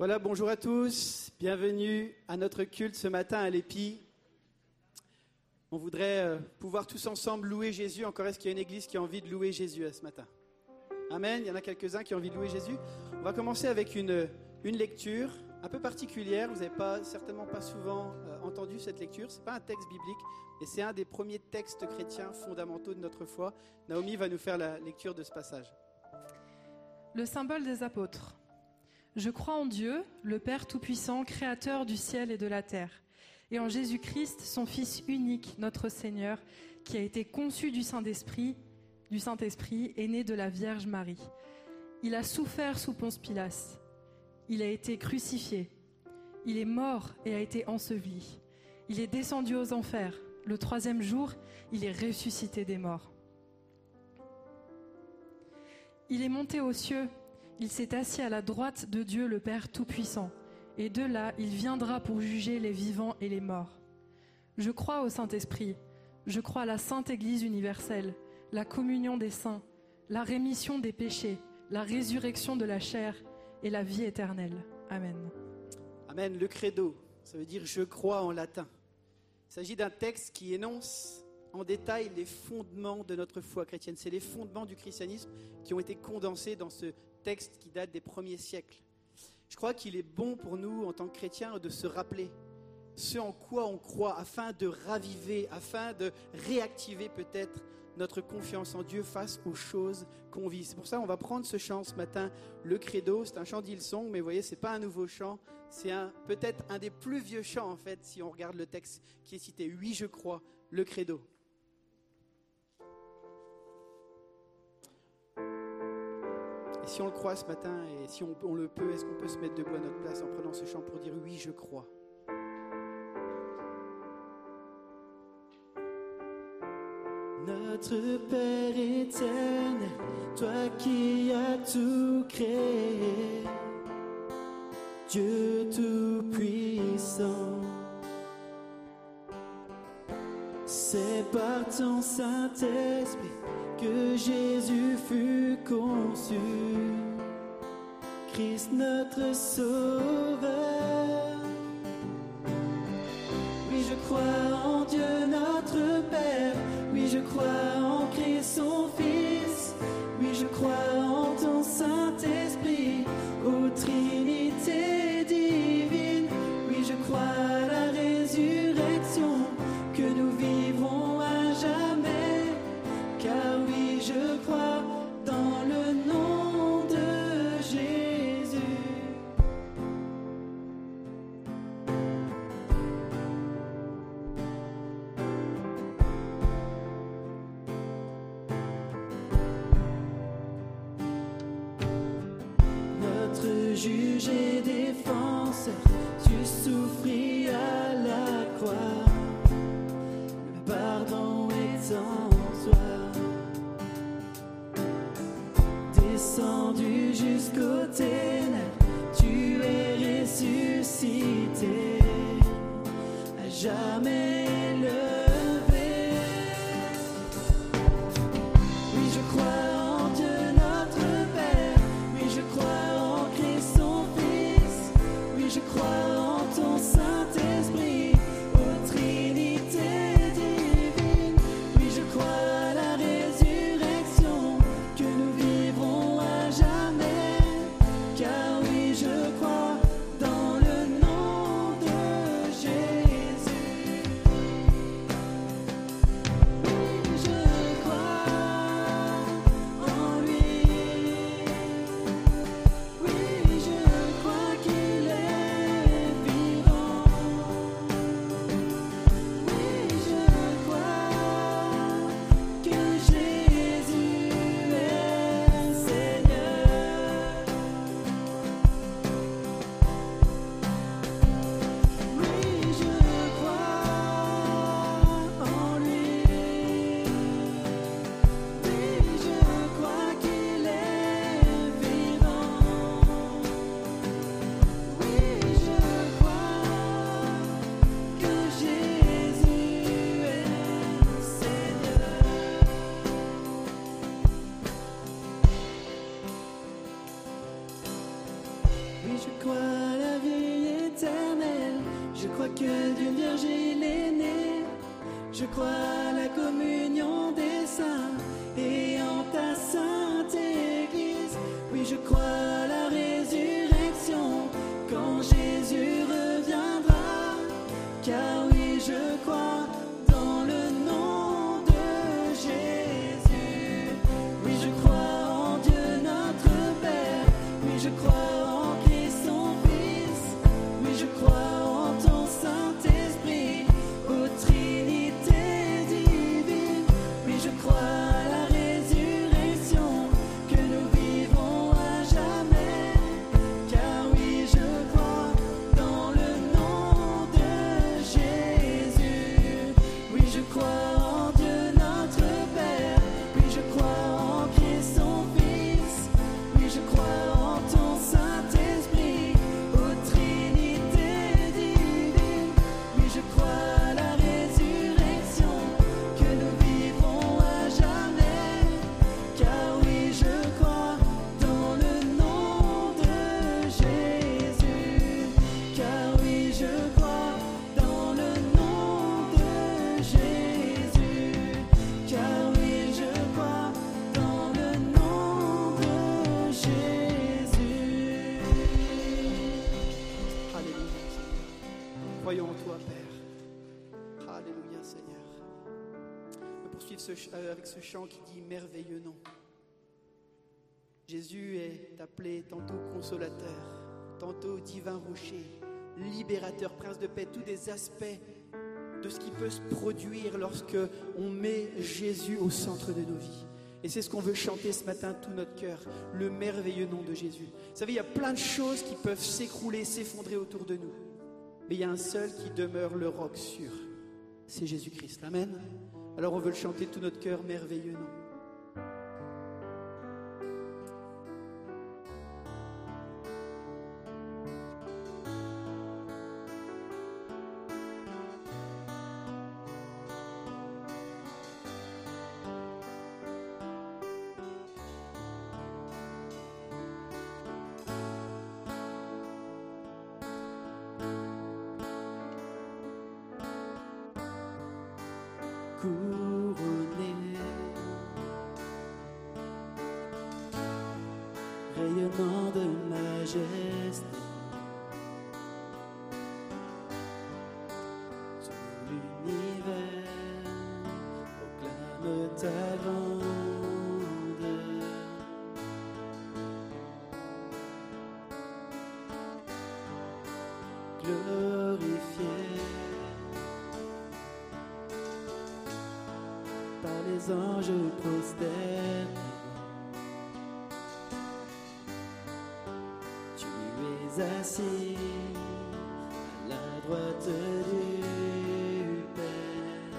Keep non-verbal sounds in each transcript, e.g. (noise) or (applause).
Voilà, bonjour à tous, bienvenue à notre culte ce matin à l'Épi. On voudrait euh, pouvoir tous ensemble louer Jésus. Encore est-ce qu'il y a une église qui a envie de louer Jésus ce matin? Amen, il y en a quelques-uns qui ont envie de louer Jésus. On va commencer avec une, une lecture un peu particulière. Vous n'avez pas, certainement pas souvent euh, entendu cette lecture. Ce n'est pas un texte biblique, mais c'est un des premiers textes chrétiens fondamentaux de notre foi. Naomi va nous faire la lecture de ce passage. Le symbole des apôtres. Je crois en Dieu, le Père Tout-Puissant, Créateur du ciel et de la terre, et en Jésus-Christ, son Fils unique, notre Seigneur, qui a été conçu du Saint-Esprit, du Saint-Esprit, et né de la Vierge Marie. Il a souffert sous Ponce Pilate. Il a été crucifié. Il est mort et a été enseveli. Il est descendu aux enfers. Le troisième jour, il est ressuscité des morts. Il est monté aux cieux il s'est assis à la droite de Dieu le Père Tout-Puissant, et de là il viendra pour juger les vivants et les morts. Je crois au Saint-Esprit, je crois à la Sainte Église universelle, la communion des saints, la rémission des péchés, la résurrection de la chair et la vie éternelle. Amen. Amen. Le credo, ça veut dire je crois en latin. Il s'agit d'un texte qui énonce en détail les fondements de notre foi chrétienne. C'est les fondements du christianisme qui ont été condensés dans ce texte qui date des premiers siècles. Je crois qu'il est bon pour nous, en tant que chrétiens, de se rappeler ce en quoi on croit, afin de raviver, afin de réactiver peut-être notre confiance en Dieu face aux choses qu'on vit. C'est pour ça qu'on va prendre ce chant ce matin, le credo. C'est un chant d'Ilsong, mais vous voyez, c'est pas un nouveau chant. C'est peut-être un des plus vieux chants, en fait, si on regarde le texte qui est cité. Oui, je crois, le credo. Si on le croit ce matin et si on, le peut, est-ce qu'on peut se mettre debout à notre place en prenant ce chant pour dire oui, je crois? Notre Père éternel, toi qui as tout créé, Dieu tout-puissant, c'est par ton Saint-Esprit que Jésus fut conçu, Christ notre Sauveur. Oui, je crois en Dieu notre Père, oui, je crois Oui, ce chant qui dit merveilleux nom. Jésus est appelé tantôt consolateur, tantôt divin rocher, libérateur, prince de paix, tous des aspects de ce qui peut se produire lorsque on met Jésus au centre de nos vies. Et c'est ce qu'on veut chanter ce matin, tout notre cœur, le merveilleux nom de Jésus. Vous savez, il y a plein de choses qui peuvent s'écrouler, s'effondrer autour de nous. Mais il y a un seul qui demeure le roc sûr. C'est Jésus-Christ. Amen. Alors on veut le chanter tout notre cœur, merveilleux nom. À la droite du Père.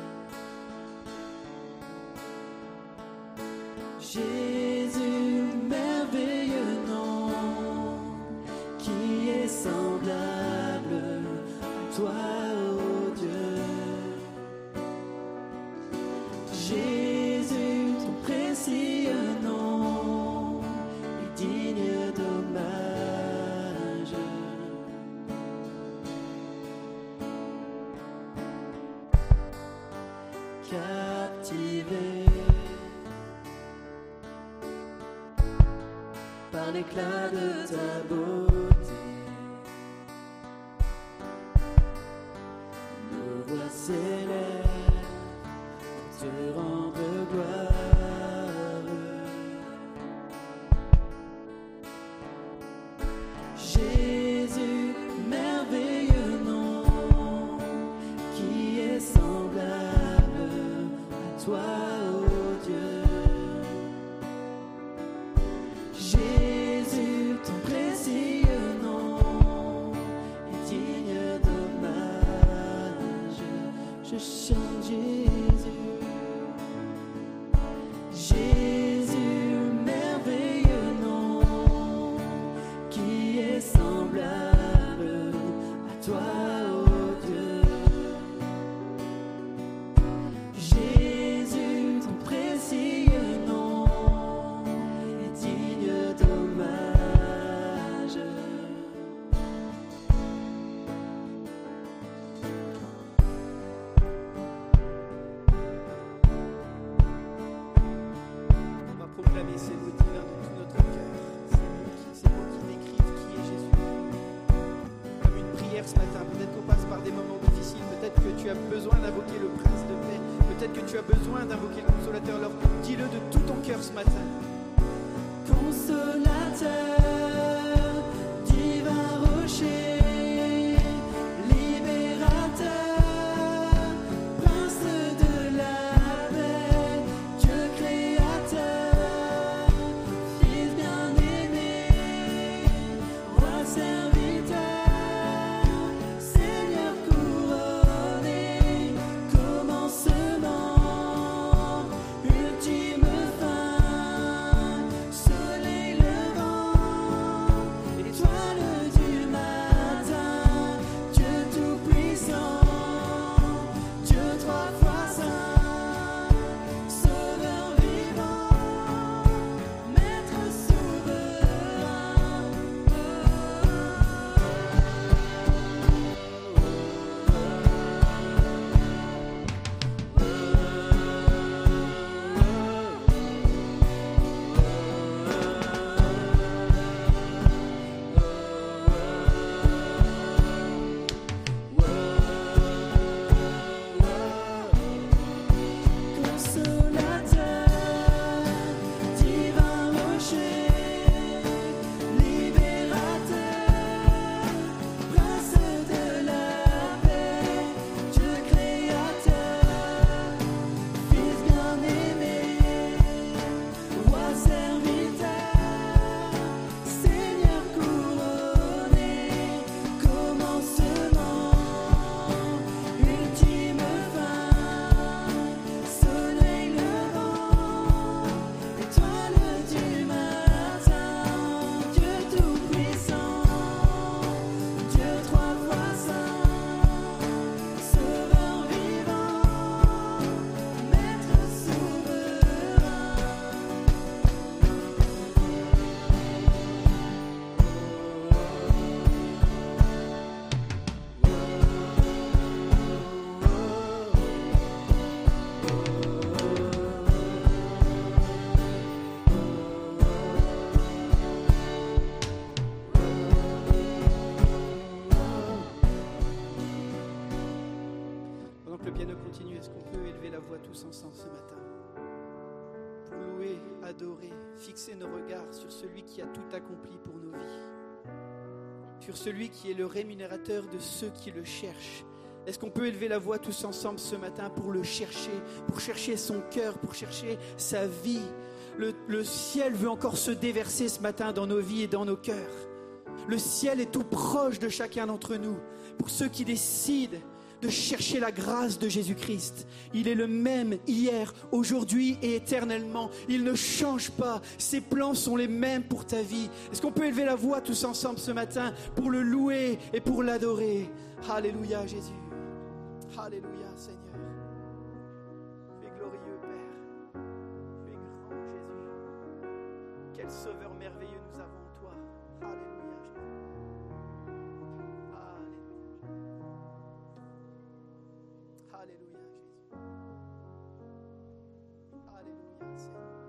L'éclat de ta beauté, qui a tout accompli pour nos vies, sur celui qui est le rémunérateur de ceux qui le cherchent. Est-ce qu'on peut élever la voix tous ensemble ce matin pour le chercher, pour chercher son cœur, pour chercher sa vie? Le, le, ciel veut encore se déverser ce matin dans nos vies et dans nos cœurs. Le ciel est tout proche de chacun d'entre nous. Pour ceux qui décident de chercher la grâce de Jésus-Christ. Il est le même hier, aujourd'hui et éternellement. Il ne change pas. Ses plans sont les mêmes pour ta vie. Est-ce qu'on peut élever la voix tous ensemble ce matin pour le louer et pour l'adorer? Alléluia Jésus. Alléluia Seigneur. Es glorieux Père. Es grand Jésus. Quel sauveur blessing.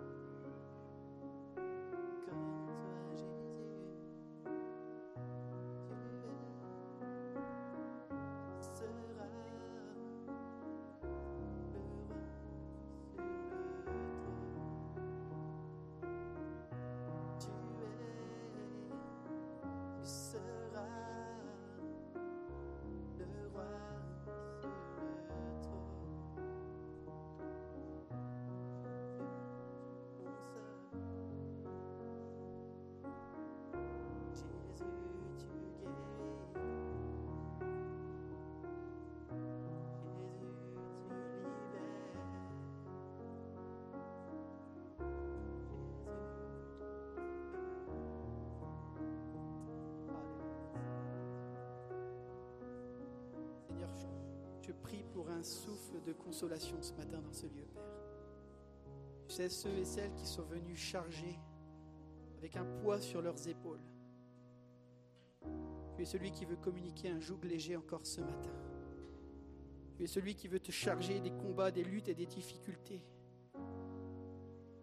je prie pour un souffle de consolation ce matin dans ce lieu, Père. Tu sais, ceux et celles qui sont venus chargés avec un poids sur leurs épaules. Tu es celui qui veut communiquer un joug léger encore ce matin. Tu es celui qui veut te charger des combats, des luttes et des difficultés.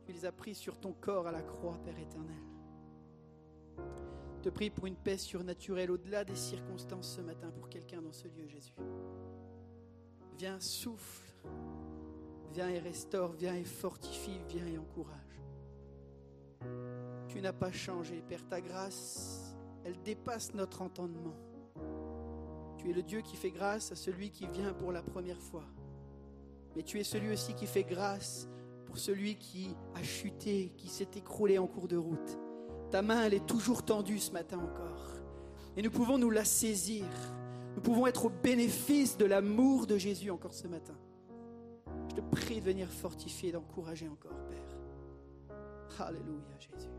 Tu les as pris sur ton corps à la croix, Père éternel. Je te prie pour une paix surnaturelle au-delà des circonstances ce matin pour quelqu'un dans ce lieu, Jésus. Viens, souffle. Viens et restaure, viens et fortifie, viens et encourage. Tu n'as pas changé, Père, ta grâce, elle dépasse notre entendement. Tu es le Dieu qui fait grâce à celui qui vient pour la première fois. Mais tu es celui aussi qui fait grâce pour celui qui a chuté, qui s'est écroulé en cours de route. Ta main, elle est toujours tendue ce matin encore. Et nous pouvons nous la saisir. Nous pouvons être au bénéfice de l'amour de Jésus encore ce matin. Je te prie de venir fortifier et d'encourager encore, Père. Alléluia, Jésus.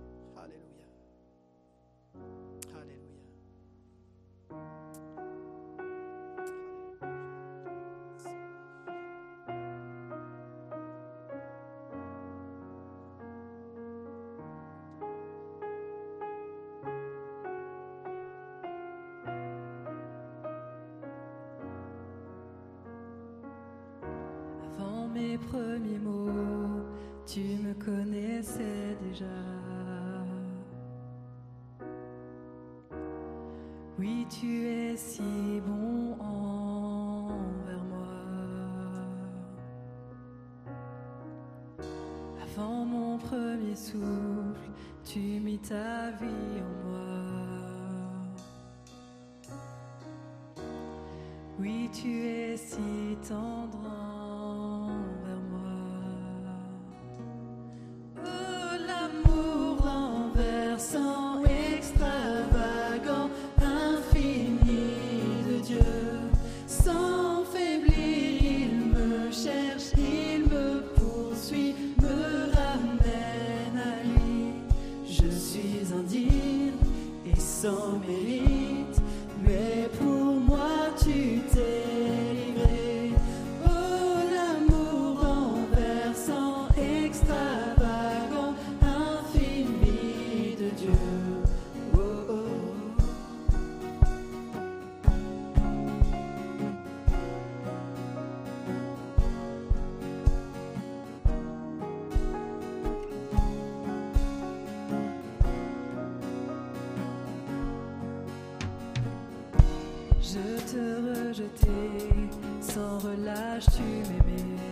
te rejeter, sans relâche tu m'aimais.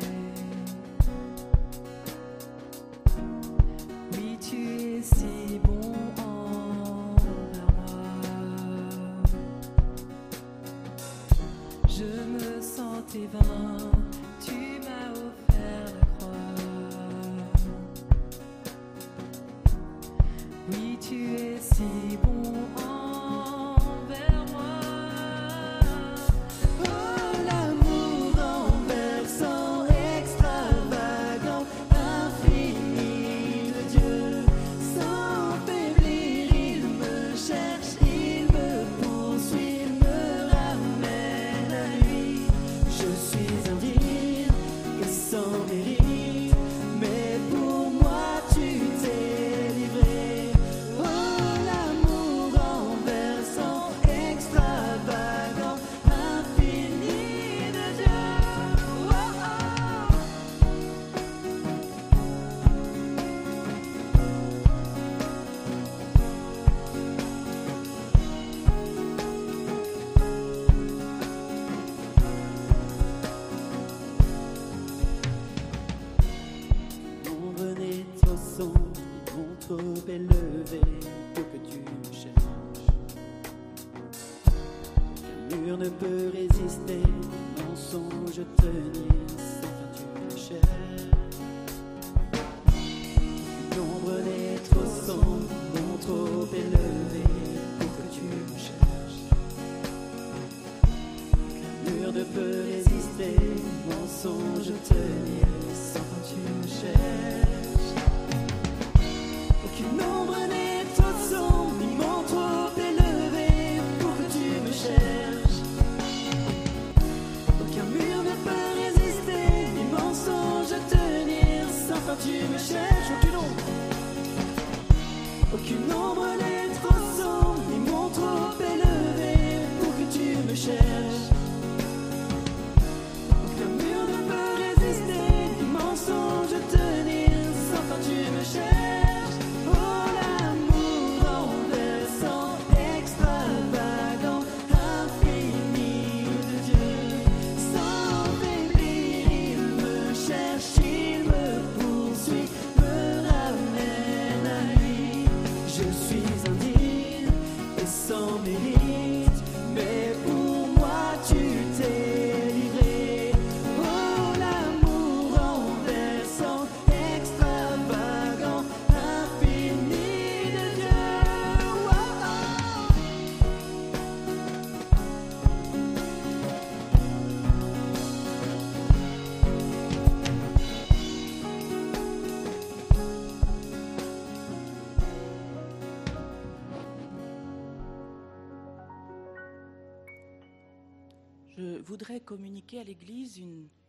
Voudrais communiquer à l'Église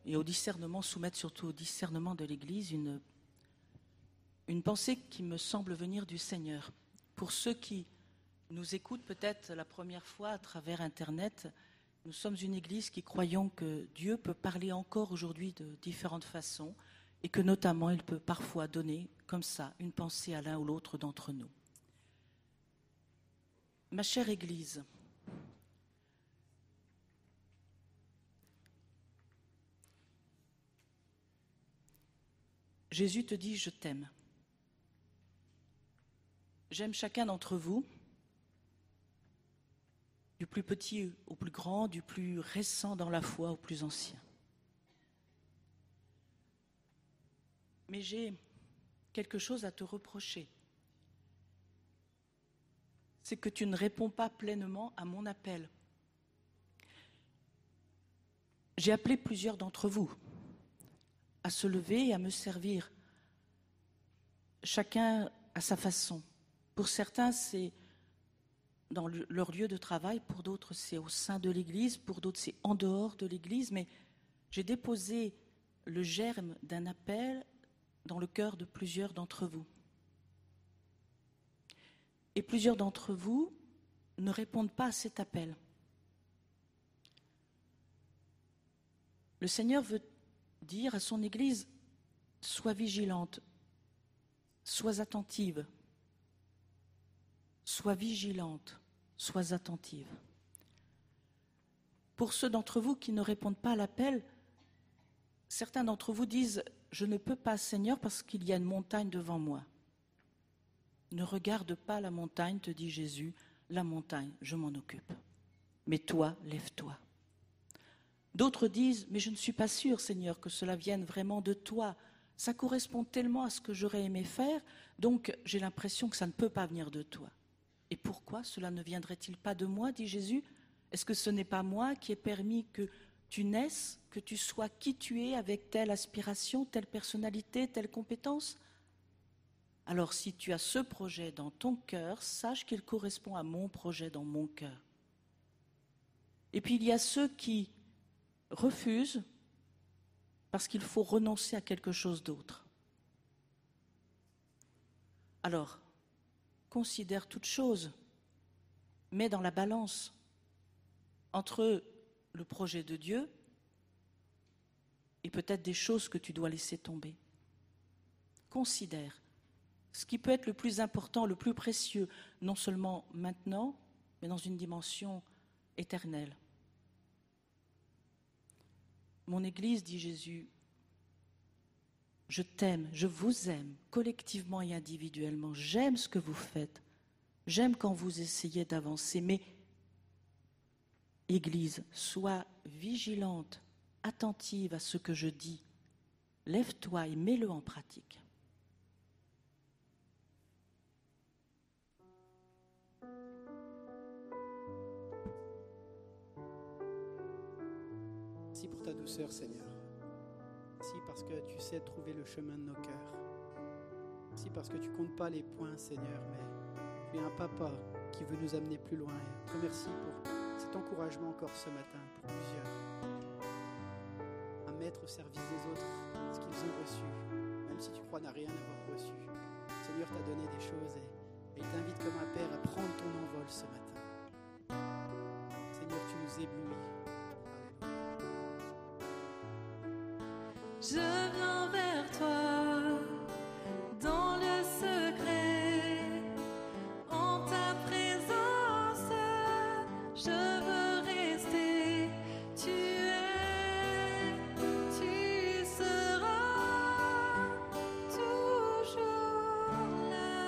et au discernement, soumettre surtout au discernement de l'Église une, une pensée qui me semble venir du Seigneur. Pour ceux qui nous écoutent peut-être la première fois à travers Internet, nous sommes une Église qui croyons que Dieu peut parler encore aujourd'hui de différentes façons et que notamment il peut parfois donner comme ça une pensée à l'un ou l'autre d'entre nous. Ma chère Église, Jésus te dit je t'aime. J'aime chacun d'entre vous, du plus petit au plus grand, du plus récent dans la foi au plus ancien. Mais j'ai quelque chose à te reprocher. C'est que tu ne réponds pas pleinement à mon appel. J'ai appelé plusieurs d'entre vous à se lever et à me servir, chacun à sa façon. Pour certains, c'est dans leur lieu de travail, pour d'autres, c'est au sein de l'Église, pour d'autres, c'est en dehors de l'Église, mais j'ai déposé le germe d'un appel dans le cœur de plusieurs d'entre vous. Et plusieurs d'entre vous ne répondent pas à cet appel. Le Seigneur veut dire à son Église, sois vigilante, sois attentive, sois vigilante, sois attentive. Pour ceux d'entre vous qui ne répondent pas à l'appel, certains d'entre vous disent, je ne peux pas, Seigneur, parce qu'il y a une montagne devant moi. Ne regarde pas la montagne, te dit Jésus, la montagne, je m'en occupe. Mais toi, lève-toi. D'autres disent, mais je ne suis pas sûr, Seigneur, que cela vienne vraiment de toi. Ça correspond tellement à ce que j'aurais aimé faire, donc j'ai l'impression que ça ne peut pas venir de toi. Et pourquoi cela ne viendrait-il pas de moi, dit Jésus? Est-ce que ce n'est pas moi qui ai permis que tu naisses, que tu sois qui tu es avec telle aspiration, telle personnalité, telle compétence? Alors si tu as ce projet dans ton cœur, sache qu'il correspond à mon projet dans mon cœur. Et puis il y a ceux qui refuse parce qu'il faut renoncer à quelque chose d'autre. Alors, considère toute chose, mets dans la balance entre le projet de Dieu et peut-être des choses que tu dois laisser tomber. Considère ce qui peut être le plus important, le plus précieux, non seulement maintenant, mais dans une dimension éternelle. Mon Église, dit Jésus, je t'aime, je vous aime, collectivement et individuellement. J'aime ce que vous faites. J'aime quand vous essayez d'avancer. Mais, Église, sois vigilante, attentive à ce que je dis. Lève-toi et mets-le en pratique. Ta douceur, Seigneur. Merci parce que tu sais trouver le chemin de nos cœurs. Merci parce que tu comptes pas les points, Seigneur, mais tu es un papa qui veut nous amener plus loin. Et te remercie pour cet encouragement encore ce matin pour plusieurs. À mettre au service des autres ce qu'ils ont reçu, même si tu crois n'a rien avoir reçu. Seigneur t'a donné des choses et il t'invite comme un père à prendre ton envol ce matin. Seigneur, tu nous éblouis. Je viens vers toi dans le secret, en ta présence, je veux rester. Tu es, tu seras toujours là.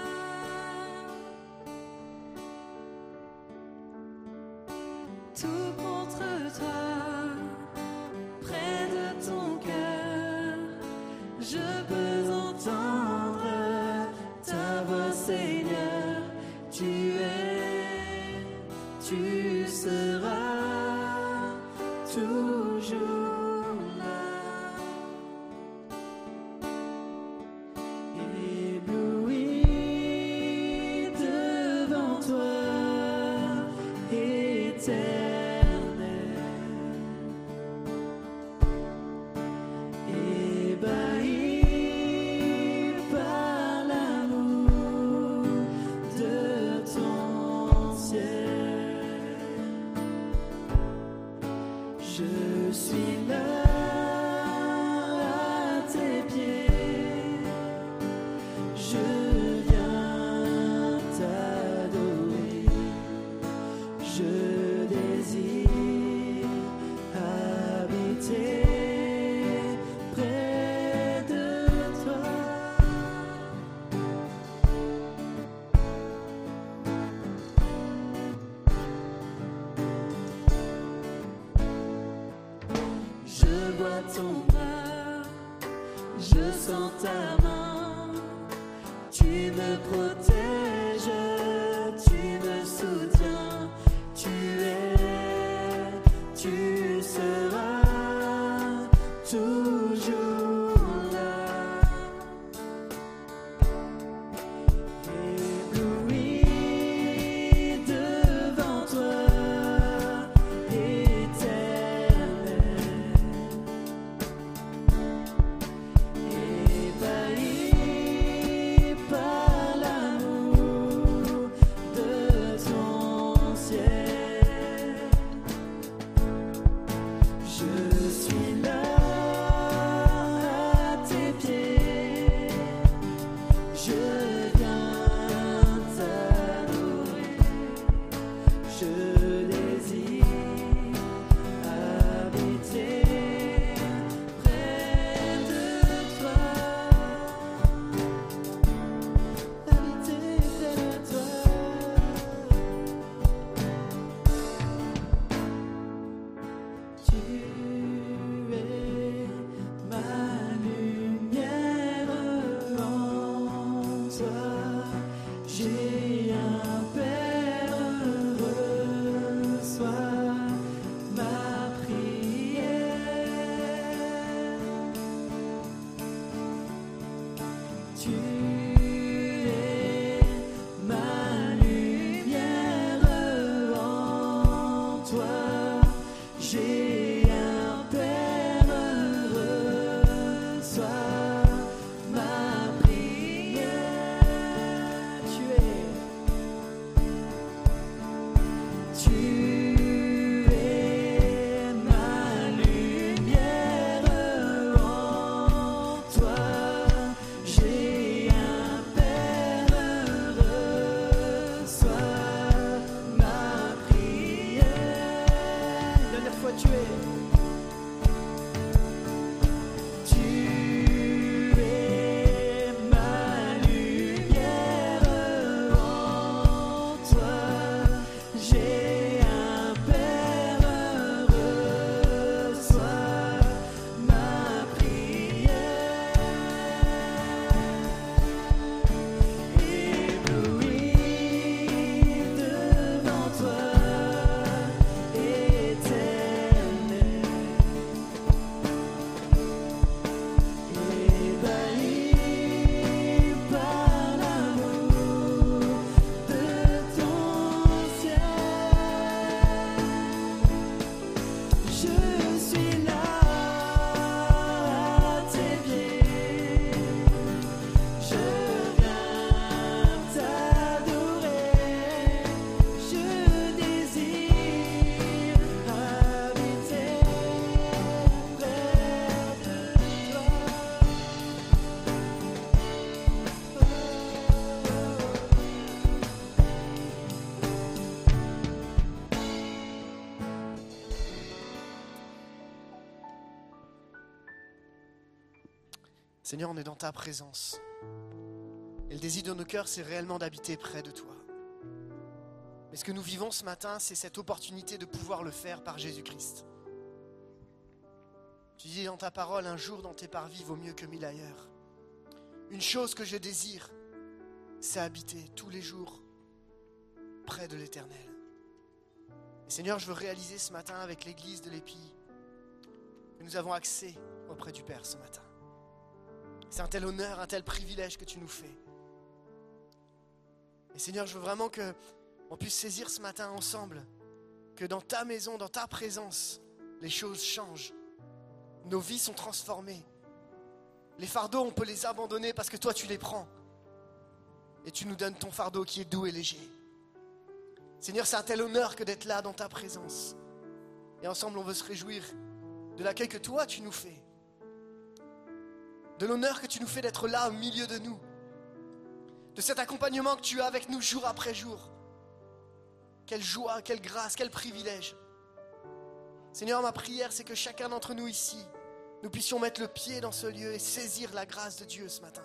Seigneur, on est dans ta présence. Et le désir de nos cœurs, c'est réellement d'habiter près de toi. Mais ce que nous vivons ce matin, c'est cette opportunité de pouvoir le faire par Jésus-Christ. Tu dis dans ta parole, un jour dans tes parvis vaut mieux que mille ailleurs. Une chose que je désire, c'est habiter tous les jours près de l'Éternel. Seigneur, je veux réaliser ce matin avec l'Église de l'Épi que nous avons accès auprès du Père ce matin. C'est un tel honneur, un tel privilège que tu nous fais. Et Seigneur, je veux vraiment que on puisse saisir ce matin ensemble que dans ta maison, dans ta présence, les choses changent. Nos vies sont transformées. Les fardeaux, on peut les abandonner parce que toi, tu les prends. Et tu nous donnes ton fardeau qui est doux et léger. Seigneur, c'est un tel honneur que d'être là dans ta présence. Et ensemble, on veut se réjouir de l'accueil que toi, tu nous fais. De l'honneur que tu nous fais d'être là au milieu de nous. De cet accompagnement que tu as avec nous jour après jour. Quelle joie, quelle grâce, quel privilège. Seigneur, ma prière, c'est que chacun d'entre nous ici, nous puissions mettre le pied dans ce lieu et saisir la grâce de Dieu ce matin.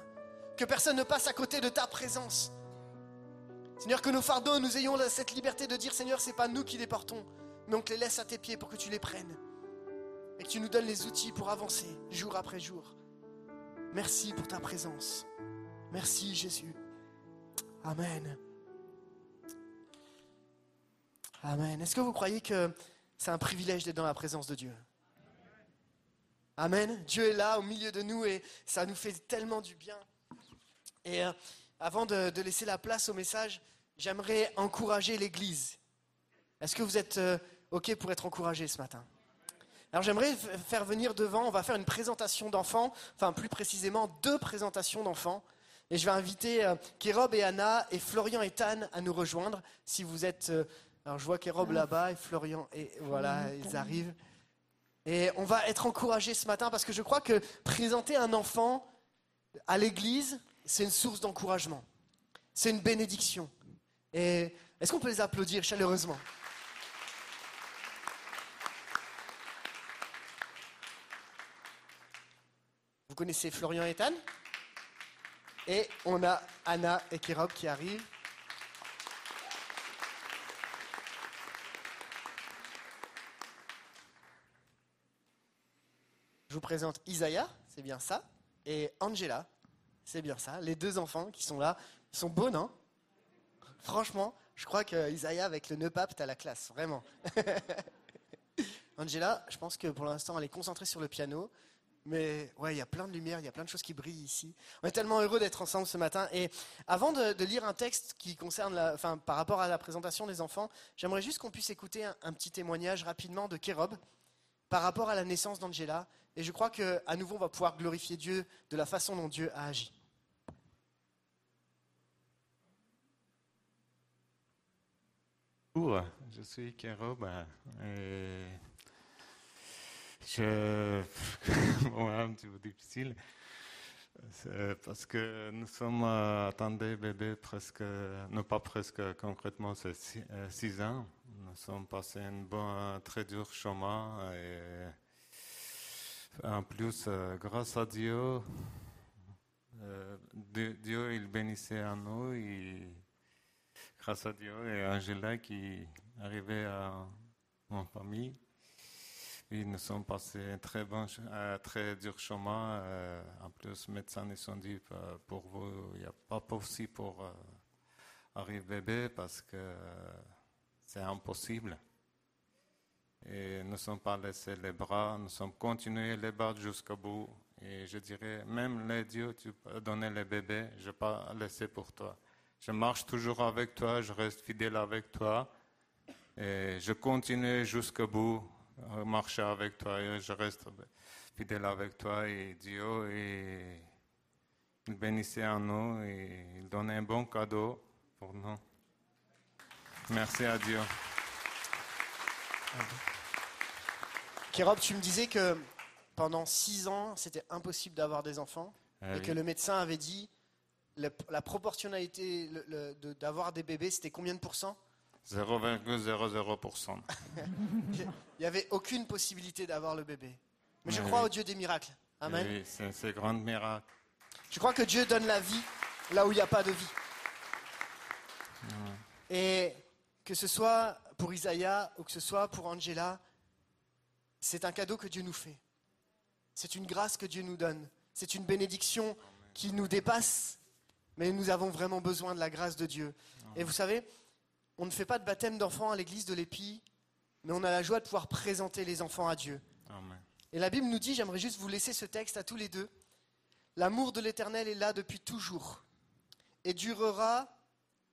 Que personne ne passe à côté de ta présence. Seigneur, que nos fardeaux, nous ayons cette liberté de dire, Seigneur, c'est pas nous qui les portons, mais on te les laisse à tes pieds pour que tu les prennes. et que tu nous donnes les outils pour avancer jour après jour. Merci pour ta présence. Merci Jésus. Amen. Amen. Est-ce que vous croyez que c'est un privilège d'être dans la présence de Dieu? Amen. Dieu est là au milieu de nous et ça nous fait tellement du bien. Et euh, avant de, laisser la place au message, j'aimerais encourager l'Église. Est-ce que vous êtes euh, OK pour être encouragé ce matin? Alors j'aimerais faire venir devant, on va faire une présentation d'enfants, enfin plus précisément deux présentations d'enfants. Et je vais inviter euh, Kérob et Anna et Florian et Tan à nous rejoindre. Si vous êtes... euh, alors je vois Kérob là-bas et Florian, et voilà, ils arrivent. Et on va être encouragés ce matin parce que je crois que présenter un enfant à l'église, c'est une source d'encouragement. C'est une bénédiction. Et est-ce qu'on peut les applaudir chaleureusement? Connaissez Florian et Tan Et on a Anna et Kérob qui arrivent. Je vous présente Isaiah, c'est bien ça, et Angela, c'est bien ça. Les deux enfants qui sont là ils sont beaux, non? Franchement, je crois que Isaiah avec le nœud pape, t'as la classe, vraiment. (laughs) Angela, je pense que pour l'instant, elle est concentrée sur le piano. Mais ouais, il y a plein de lumière, il y a plein de choses qui brillent ici. On est tellement heureux d'être ensemble ce matin. Et avant de, lire un texte qui concerne, enfin, par rapport à la présentation des enfants, j'aimerais juste qu'on puisse écouter un, petit témoignage rapidement de Kérob par rapport à la naissance d'Angela. Et je crois qu'à nouveau, on va pouvoir glorifier Dieu de la façon dont Dieu a agi. Bonjour, je suis Kérob et je (laughs) bon, un petit peu difficile parce que nous sommes euh, attendés bébé presque non pas presque concrètement c'est six, euh, six ans nous sommes passés un très dur chemin et en plus euh, grâce à Dieu Dieu Dieu, il bénissait à nous et grâce à Dieu et Angela qui arrivait à mon famille. Et nous sommes passés un très bon, dur chemin. Euh, en plus, médecins nous ont dit euh, pour vous, il n'y a pas possible pour euh, arriver bébé parce que euh, c'est impossible. Et nous ne sommes pas laissés les bras, nous sommes continués les bras jusqu'au bout. Et je dirais, même les dieux, tu peux donner les bébés, je ne vais pas laisser pour toi. Je marche toujours avec toi, je reste fidèle avec toi. Et je continue jusqu'au bout, à marcher avec toi et je reste fidèle avec toi. Et Dieu, et il bénissait en nous et il donnait un bon cadeau pour nous. Merci à Dieu. Kérob, tu me disais que pendant six ans, c'était impossible d'avoir des enfants Ah et oui. que le médecin avait dit la proportionnalité de- d'avoir des bébés, c'était combien de pourcents? 0,00%. (laughs) Il n'y avait aucune possibilité d'avoir le bébé. Mais je crois oui. au Dieu des miracles. Amen. Oui, c'est c'est un grand miracle. Je crois que Dieu donne la vie là où il n'y a pas de vie. Et que ce soit pour Isaiah ou que ce soit pour Angela, c'est un cadeau que Dieu nous fait. C'est une grâce que Dieu nous donne. C'est une bénédiction qui nous dépasse, mais nous avons vraiment besoin de la grâce de Dieu. Et vous savez, on ne fait pas de baptême d'enfants à l'église de l'Épi, mais on a la joie de pouvoir présenter les enfants à Dieu. Amen. Et la Bible nous dit, j'aimerais juste vous laisser ce texte à tous les deux. L'amour de l'Éternel est là depuis toujours et durera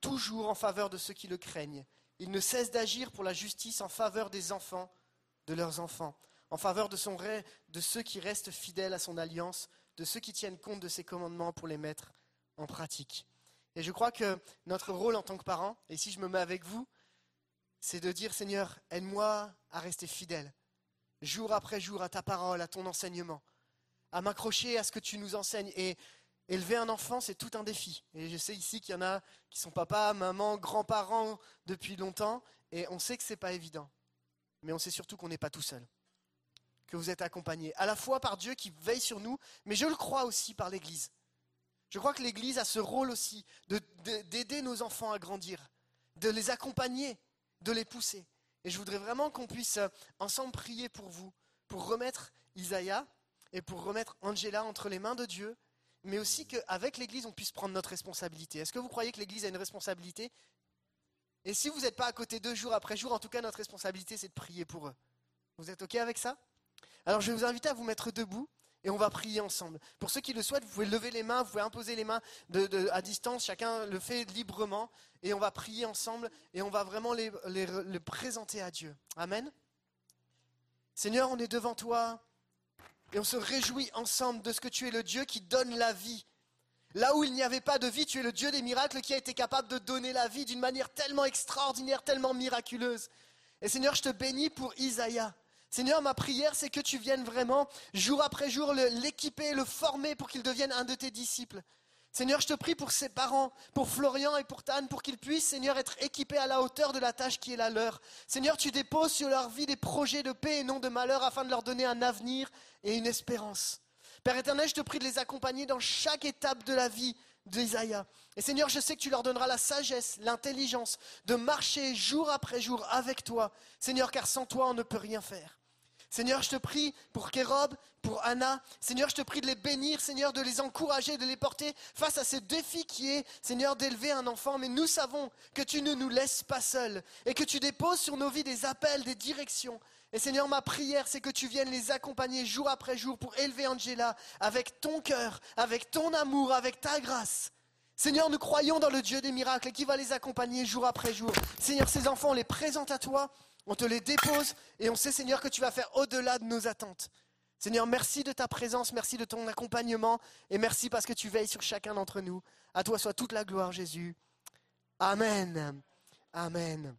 toujours en faveur de ceux qui le craignent. Il ne cesse d'agir pour la justice en faveur des enfants, de leurs enfants, en faveur de, son de ceux qui restent fidèles à son alliance, de ceux qui tiennent compte de ses commandements pour les mettre en pratique. Et je crois que notre rôle en tant que parents, et si je me mets avec vous, c'est de dire Seigneur, aide-moi à rester fidèle jour après jour à ta parole, à ton enseignement, à m'accrocher à ce que tu nous enseignes. Et élever un enfant, c'est tout un défi. Et je sais ici qu'il y en a qui sont papa, maman, grands-parents depuis longtemps, et on sait que c'est pas évident. Mais on sait surtout qu'on n'est pas tout seul, que vous êtes accompagnés, à la fois par Dieu qui veille sur nous, mais je le crois aussi par l'Église. Je crois que l'Église a ce rôle aussi de- de- d'aider nos enfants à grandir, de les accompagner, de les pousser. Et je voudrais vraiment qu'on puisse euh, ensemble prier pour vous, pour remettre Isaiah et pour remettre Angela entre les mains de Dieu, mais aussi qu'avec l'Église, on puisse prendre notre responsabilité. Est-ce que vous croyez que l'Église a une responsabilité? Et si vous n'êtes pas à côté d'eux jour après jour, en tout cas, notre responsabilité, c'est de prier pour eux. Vous êtes OK avec ça? Alors, je vais vous inviter à vous mettre debout et on va prier ensemble. Pour ceux qui le souhaitent, vous pouvez lever les mains, vous pouvez imposer les mains à distance, chacun le fait librement, et on va prier ensemble, et on va vraiment les présenter à Dieu. Amen. Seigneur, on est devant toi, et on se réjouit ensemble de ce que tu es le Dieu qui donne la vie. Là où il n'y avait pas de vie, tu es le Dieu des miracles qui a été capable de donner la vie d'une manière tellement extraordinaire, tellement miraculeuse. Et Seigneur, je te bénis pour Isaïa. Seigneur, ma prière, c'est que tu viennes vraiment, jour après jour, l'équiper, le former pour qu'il devienne un de tes disciples. Seigneur, je te prie pour ses parents, pour Florian et pour Tan, pour qu'ils puissent, Seigneur, être équipés à la hauteur de la tâche qui est la leur. Seigneur, tu déposes sur leur vie des projets de paix et non de malheur afin de leur donner un avenir et une espérance. Père éternel, je te prie de les accompagner dans chaque étape de la vie d'Isaïa. Et Seigneur, je sais que tu leur donneras la sagesse, l'intelligence de marcher jour après jour avec toi. Seigneur, car sans toi, on ne peut rien faire. Seigneur, je te prie pour Kérob, pour Anna. Seigneur, je te prie de les bénir, Seigneur, de les encourager, de les porter face à ce défi qui est, Seigneur, d'élever un enfant. Mais nous savons que tu ne nous laisses pas seuls et que tu déposes sur nos vies des appels, des directions. Et Seigneur, ma prière, c'est que tu viennes les accompagner jour après jour pour élever Angela avec ton cœur, avec ton amour, avec ta grâce. Seigneur, nous croyons dans le Dieu des miracles qui va les accompagner jour après jour. Seigneur, ces enfants, on les présente à toi, on te les dépose et on sait, Seigneur, que tu vas faire au-delà de nos attentes. Seigneur, merci de ta présence, merci de ton accompagnement et merci parce que tu veilles sur chacun d'entre nous. À toi soit toute la gloire, Jésus. Amen. Amen.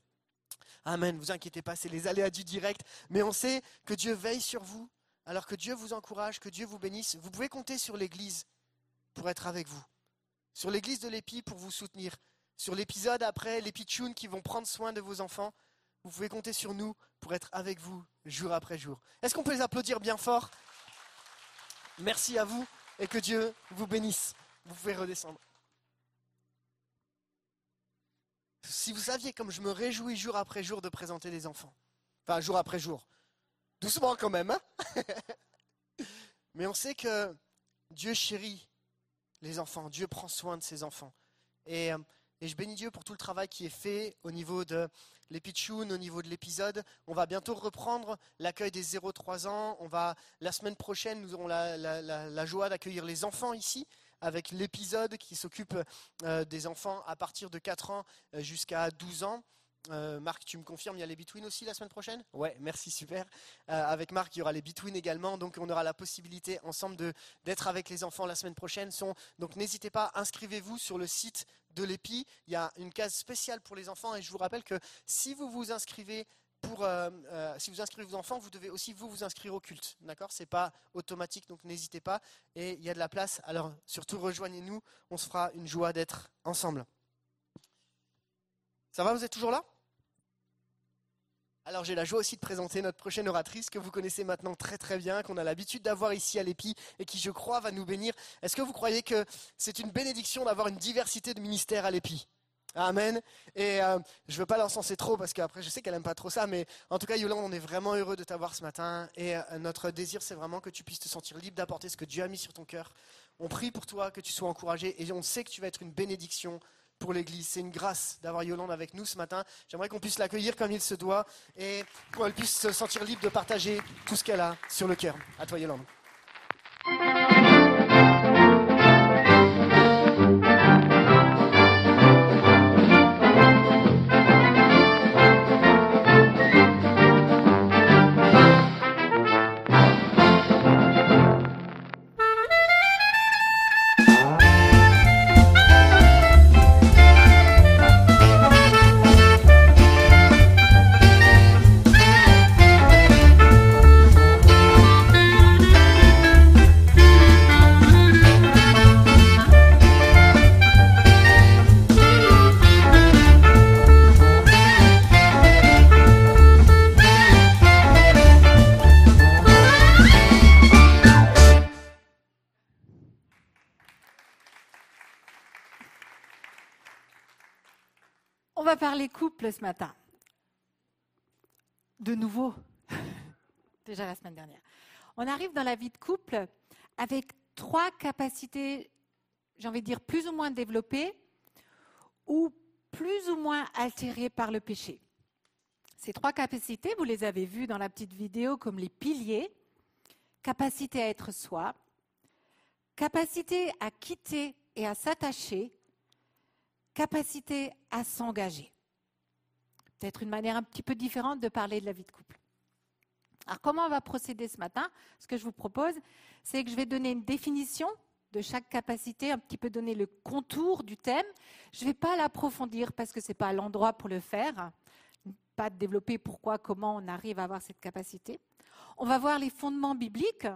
Amen. Vous inquiétez pas, c'est les aléas du direct, mais on sait que Dieu veille sur vous, alors que Dieu vous encourage, que Dieu vous bénisse. Vous pouvez compter sur l'Église pour être avec vous, sur l'Église de l'Épi pour vous soutenir, sur l'épisode après, l'Épi Tune qui vont prendre soin de vos enfants. Vous pouvez compter sur nous pour être avec vous jour après jour. Est-ce qu'on peut les applaudir bien fort? Merci à vous et que Dieu vous bénisse. Vous pouvez redescendre. Si vous saviez comme je me réjouis jour après jour de présenter les enfants. Enfin, jour après jour. Doucement quand même. hein (laughs) Mais on sait que Dieu chérit les enfants. Dieu prend soin de ses enfants. Et, euh, et je bénis Dieu pour tout le travail qui est fait au niveau de l'épitchoun, au niveau de l'épisode. On va bientôt reprendre l'accueil des 0-3 ans. On va, la semaine prochaine, nous aurons la, joie d'accueillir les enfants ici avec l'épisode qui s'occupe euh, des enfants à partir de 4 ans euh, jusqu'à 12 ans. Euh, Marc, tu me confirmes, il y a les Between aussi la semaine prochaine? Ouais, merci, super. Avec Marc, il y aura les Between également, donc on aura la possibilité ensemble d'être avec les enfants la semaine prochaine. Donc n'hésitez pas, inscrivez-vous sur le site de l'EPI. Il y a une case spéciale pour les enfants et je vous rappelle que si vous vous inscrivez pour, euh, euh, si vous inscrivez vos enfants, vous devez aussi vous vous inscrire au culte, d'accord? C'est pas automatique, donc n'hésitez pas. Et il y a de la place. Alors surtout rejoignez-nous, on se fera une joie d'être ensemble. Ça va? Vous êtes toujours là? Alors j'ai la joie aussi de présenter notre prochaine oratrice que vous connaissez maintenant très très bien, qu'on a l'habitude d'avoir ici à l'EPI et qui je crois va nous bénir. Est-ce que vous croyez que c'est une bénédiction d'avoir une diversité de ministères à l'EPI Amen. Et euh, je veux pas l'encenser trop parce qu'après je sais qu'elle n'aime pas trop ça, mais en tout cas Yolande, on est vraiment heureux de t'avoir ce matin et euh, notre désir c'est vraiment que tu puisses te sentir libre d'apporter ce que Dieu a mis sur ton cœur. On prie pour toi, que tu sois encouragé et on sait que tu vas être une bénédiction pour l'Église. C'est une grâce d'avoir Yolande avec nous ce matin. J'aimerais qu'on puisse l'accueillir comme il se doit et qu'elle puisse se sentir libre de partager tout ce qu'elle a sur le cœur. À toi Yolande. Va parler couple ce matin. De nouveau. (laughs) déjà la semaine dernière. On arrive dans la vie de couple avec trois capacités, j'ai envie de dire, plus ou moins développées ou plus ou moins altérées par le péché. Ces trois capacités, vous les avez vues dans la petite vidéo comme les piliers. Capacité à être soi, capacité à quitter et à s'attacher, capacité à s'engager. Peut-être une manière un petit peu différente de parler de la vie de couple. Alors comment on va procéder ce matin? Ce que je vous propose, c'est que je vais donner une définition de chaque capacité, un petit peu donner le contour du thème. Je ne vais pas l'approfondir parce que ce n'est pas l'endroit pour le faire, pas développer pourquoi, comment on arrive à avoir cette capacité. On va voir les fondements bibliques.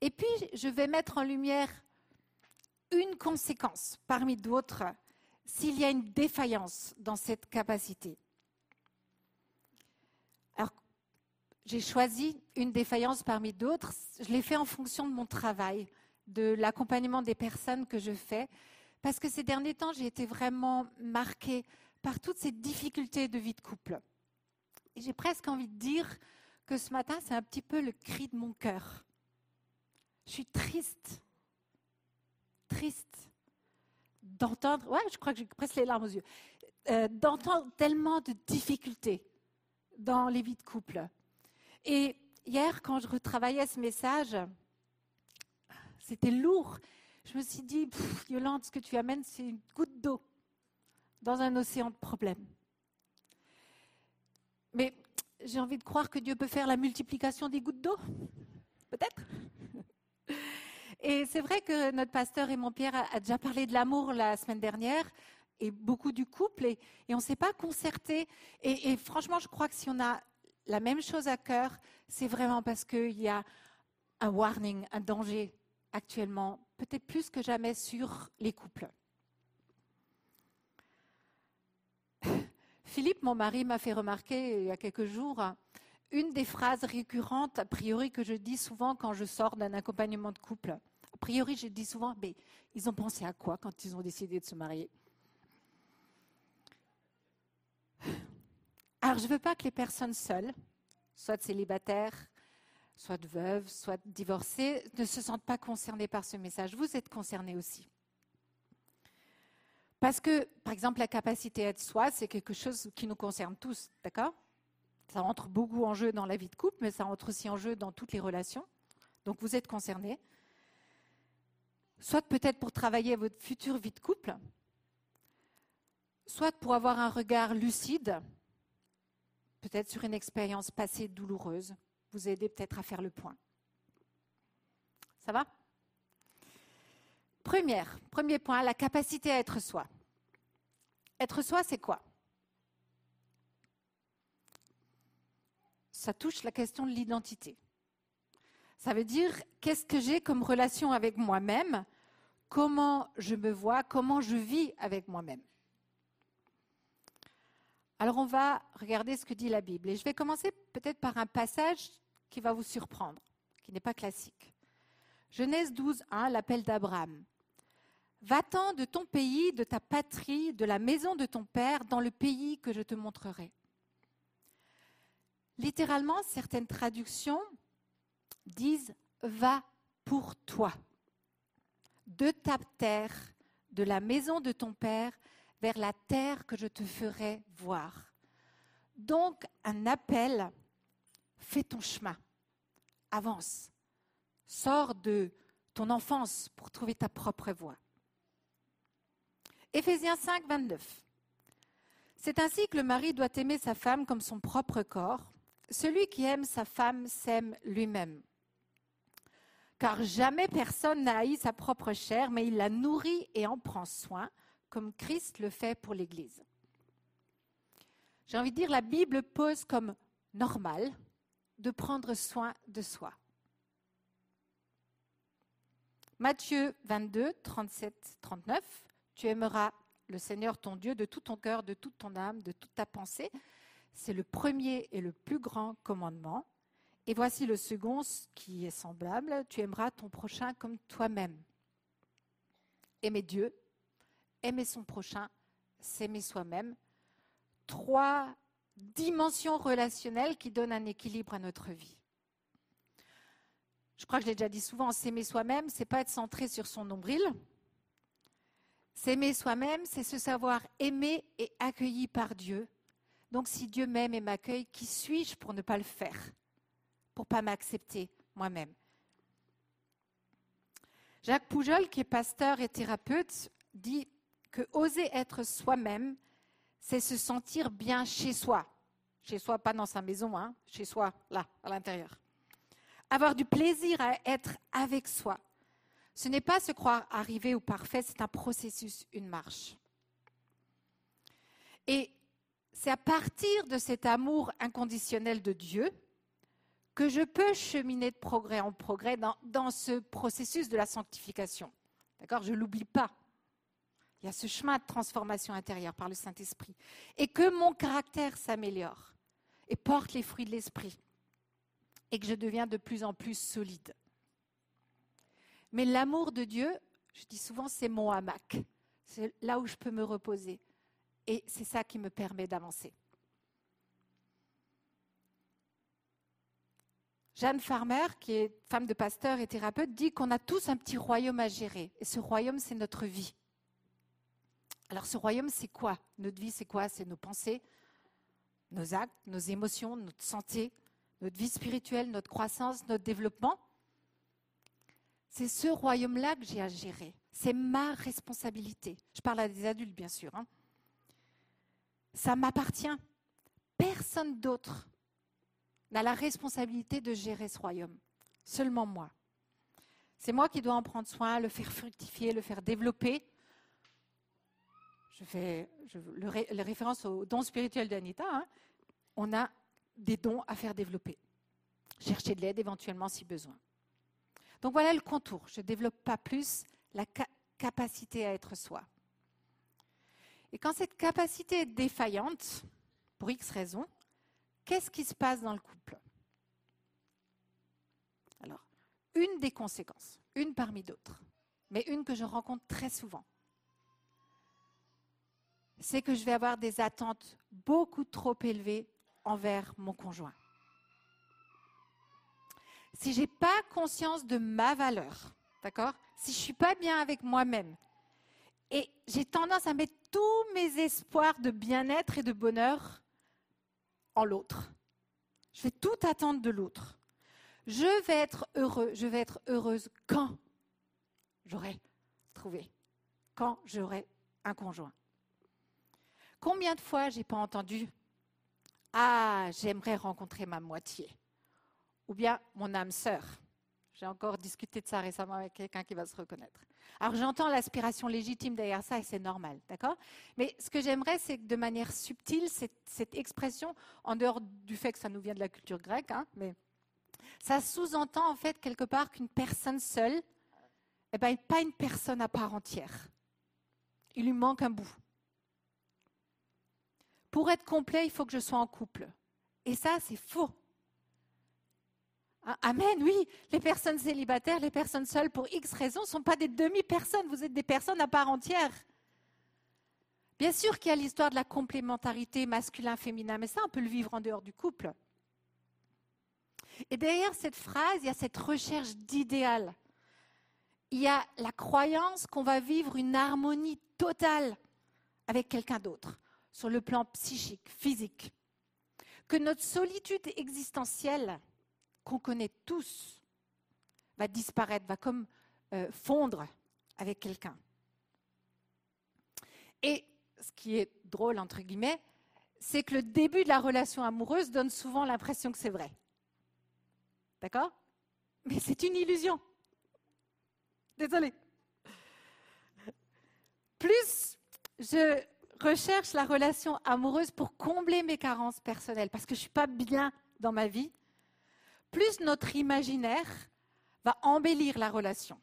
Et puis, je vais mettre en lumière une conséquence parmi d'autres s'il y a une défaillance dans cette capacité. Alors, j'ai choisi une défaillance parmi d'autres. Je l'ai fait en fonction de mon travail, de l'accompagnement des personnes que je fais, parce que ces derniers temps, j'ai été vraiment marquée par toutes ces difficultés de vie de couple. J'ai presque envie de dire que ce matin, c'est un petit peu le cri de mon cœur. Je suis triste, triste d'entendre, ouais, je crois que j'ai presque les larmes aux yeux, euh, d'entendre tellement de difficultés dans les vies de couple. Et hier, quand je retravaillais ce message, c'était lourd. Je me suis dit, Yolande, ce que tu amènes, c'est une goutte d'eau dans un océan de problèmes. Mais j'ai envie de croire que Dieu peut faire la multiplication des gouttes d'eau. Peut-être. Et c'est vrai que notre pasteur Raymond Pierre a, a déjà parlé de l'amour la semaine dernière et beaucoup du couple et, et on ne s'est pas concerté. Et, et franchement, je crois que si on a la même chose à cœur, c'est vraiment parce qu'il y a un warning, un danger actuellement, peut-être plus que jamais sur les couples. (laughs) Philippe, mon mari, m'a fait remarquer il y a quelques jours une des phrases récurrentes, a priori, que je dis souvent quand je sors d'un accompagnement de couple. Priori, je dis souvent, mais ils ont pensé à quoi quand ils ont décidé de se marier? Alors, je ne veux pas que les personnes seules, soit célibataires, soit veuves, soit divorcées, ne se sentent pas concernées par ce message. Vous êtes concernés aussi. Parce que, par exemple, la capacité à être soi, c'est quelque chose qui nous concerne tous, d'accord? Ça entre beaucoup en jeu dans la vie de couple, mais ça entre aussi en jeu dans toutes les relations. Donc vous êtes concernés. Soit peut-être pour travailler votre future vie de couple, soit pour avoir un regard lucide, peut-être sur une expérience passée douloureuse, vous aider peut-être à faire le point. Ça va? Première, premier point, la capacité à être soi. Être soi, c'est quoi? Ça touche la question de l'identité. Ça veut dire qu'est-ce que j'ai comme relation avec moi-même, comment je me vois, comment je vis avec moi-même? Alors on va regarder ce que dit la Bible. Et je vais commencer peut-être par un passage qui va vous surprendre, qui n'est pas classique. Genèse 12, 1, l'appel d'Abraham. Va-t'en de ton pays, de ta patrie, de la maison de ton père, dans le pays que je te montrerai. Littéralement, certaines traductions disent Va pour toi, de ta terre, de la maison de ton père, vers la terre que je te ferai voir. Donc, un appel fais ton chemin, avance, sors de ton enfance pour trouver ta propre voie. Éphésiens 5, 29. C'est ainsi que le mari doit aimer sa femme comme son propre corps. Celui qui aime sa femme s'aime lui-même. Car jamais personne n'a haï sa propre chair, mais il la nourrit et en prend soin, comme Christ le fait pour l'Église. J'ai envie de dire, la Bible pose comme normal de prendre soin de soi. Matthieu 22, 37, 39. Tu aimeras le Seigneur ton Dieu de tout ton cœur, de toute ton âme, de toute ta pensée. C'est le premier et le plus grand commandement. Et voici le second qui est semblable. Tu aimeras ton prochain comme toi-même. Aimer Dieu, aimer son prochain, s'aimer soi-même. Trois dimension relationnelle qui donne un équilibre à notre vie. Je crois que je l'ai déjà dit souvent, s'aimer soi-même, c'est pas être centré sur son nombril. S'aimer soi-même, c'est se savoir aimé et accueilli par Dieu. Donc si Dieu m'aime et m'accueille, qui suis-je pour ne pas le faire? Pour pas m'accepter moi-même Jacques Poujol, qui est pasteur et thérapeute, dit que oser être soi-même, c'est se sentir bien chez soi. Chez soi, pas dans sa maison, hein, chez soi, là, à l'intérieur. Avoir du plaisir à être avec soi. Ce n'est pas se croire arrivé ou parfait, c'est un processus, une marche. Et c'est à partir de cet amour inconditionnel de Dieu que je peux cheminer de progrès en progrès dans, ce processus de la sanctification. D'accord? Je ne l'oublie pas. Il y a ce chemin de transformation intérieure par le Saint-Esprit. Et que mon caractère s'améliore et porte les fruits de l'Esprit. Et que je deviens de plus en plus solide. Mais l'amour de Dieu, je dis souvent, c'est mon hamac. C'est là où je peux me reposer. Et c'est ça qui me permet d'avancer. Jeanne Farmer, qui est femme de pasteur et thérapeute, dit qu'on a tous un petit royaume à gérer. Et ce royaume, c'est notre vie. Alors ce royaume, c'est quoi? Notre vie, c'est quoi? C'est nos pensées, nos actes, nos émotions, notre santé, notre vie spirituelle, notre croissance, notre développement. C'est ce royaume-là que j'ai à gérer. C'est ma responsabilité. Je parle à des adultes, bien sûr. hein. Ça m'appartient. Personne d'autre n'a la responsabilité de gérer ce royaume. Seulement moi. C'est moi qui dois en prendre soin, le faire fructifier, le faire développer. Je fais je, le, ré- la référence au don spirituel d'Anita. hein. On a des dons à faire développer. Chercher de l'aide éventuellement si besoin. Donc voilà le contour. Je ne développe pas plus la ca- capacité à être soi. Et quand cette capacité est défaillante, pour X raisons, qu'est-ce qui se passe dans le couple? Alors, une des conséquences, une parmi d'autres, mais une que je rencontre très souvent, c'est que je vais avoir des attentes beaucoup trop élevées envers mon conjoint. Si je n'ai pas conscience de ma valeur, d'accord? Si je ne suis pas bien avec moi-même, et j'ai tendance à mettre tous mes espoirs de bien-être et de bonheur en l'autre. Je vais tout attendre de l'autre. Je vais être heureux, je vais être heureuse quand j'aurai trouvé, quand j'aurai un conjoint. Combien de fois j'ai pas entendu Ah, j'aimerais rencontrer ma moitié ou bien mon âme sœur. J'ai encore discuté de ça récemment avec quelqu'un qui va se reconnaître. Alors j'entends l'aspiration légitime derrière ça et c'est normal, d'accord? Mais ce que j'aimerais, c'est que de manière subtile, cette, expression, en dehors du fait que ça nous vient de la culture grecque, hein, mais ça sous-entend en fait quelque part qu'une personne seule eh ben, pas une personne à part entière. Il lui manque un bout. Pour être complet, il faut que je sois en couple. Et ça, c'est faux. Ah, Amen, oui. Les personnes célibataires, les personnes seules, pour X raisons, ne sont pas des demi-personnes. Vous êtes des personnes à part entière. Bien sûr qu'il y a l'histoire de la complémentarité masculin-féminin, mais ça, on peut le vivre en dehors du couple. Et derrière cette phrase, il y a cette recherche d'idéal. Il y a la croyance qu'on va vivre une harmonie totale avec quelqu'un d'autre, sur le plan psychique, physique. Que notre solitude existentielle, qu'on connaît tous, va disparaître, va comme euh, fondre avec quelqu'un. Et ce qui est drôle, entre guillemets, c'est que le début de la relation amoureuse donne souvent l'impression que c'est vrai. D'accord? Mais c'est une illusion. Désolée. Plus je recherche la relation amoureuse pour combler mes carences personnelles, parce que je ne suis pas bien dans ma vie, plus notre imaginaire va embellir la relation,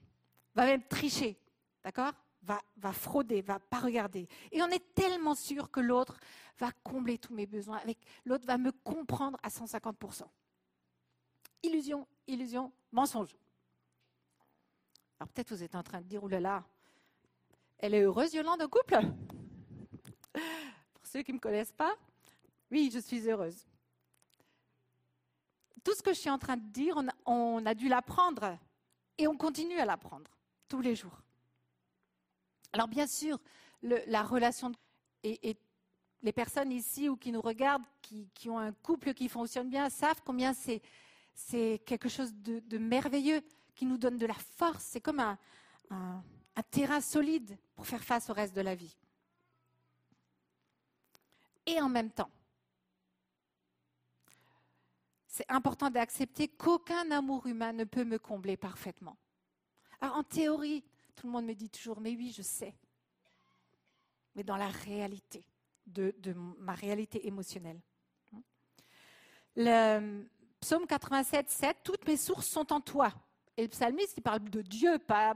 va même tricher, d'accord? Va, frauder, va pas regarder. Et on est tellement sûr que l'autre va combler tous mes besoins, avec l'autre va me comprendre à 150%. Illusion, illusion, mensonge. Alors peut-être vous êtes en train de dire, oulala, elle est heureuse, Yolande, en couple? (laughs) Pour ceux qui ne me connaissent pas, Oui, je suis heureuse. Tout ce que je suis en train de dire, on a, dû l'apprendre et on continue à l'apprendre tous les jours. Alors bien sûr, la relation et, les personnes ici ou qui nous regardent, qui, ont un couple qui fonctionne bien, savent combien c'est c'est quelque chose de, merveilleux qui nous donne de la force. C'est comme un terrain solide pour faire face au reste de la vie. Et en même temps, c'est important d'accepter qu'aucun amour humain ne peut me combler parfaitement. Alors, en théorie, tout le monde me dit toujours, mais oui, je sais. Mais dans la réalité, de, ma réalité émotionnelle. Le psaume 87, 7, toutes mes sources sont en toi. Et le psalmiste, il parle de Dieu, pas,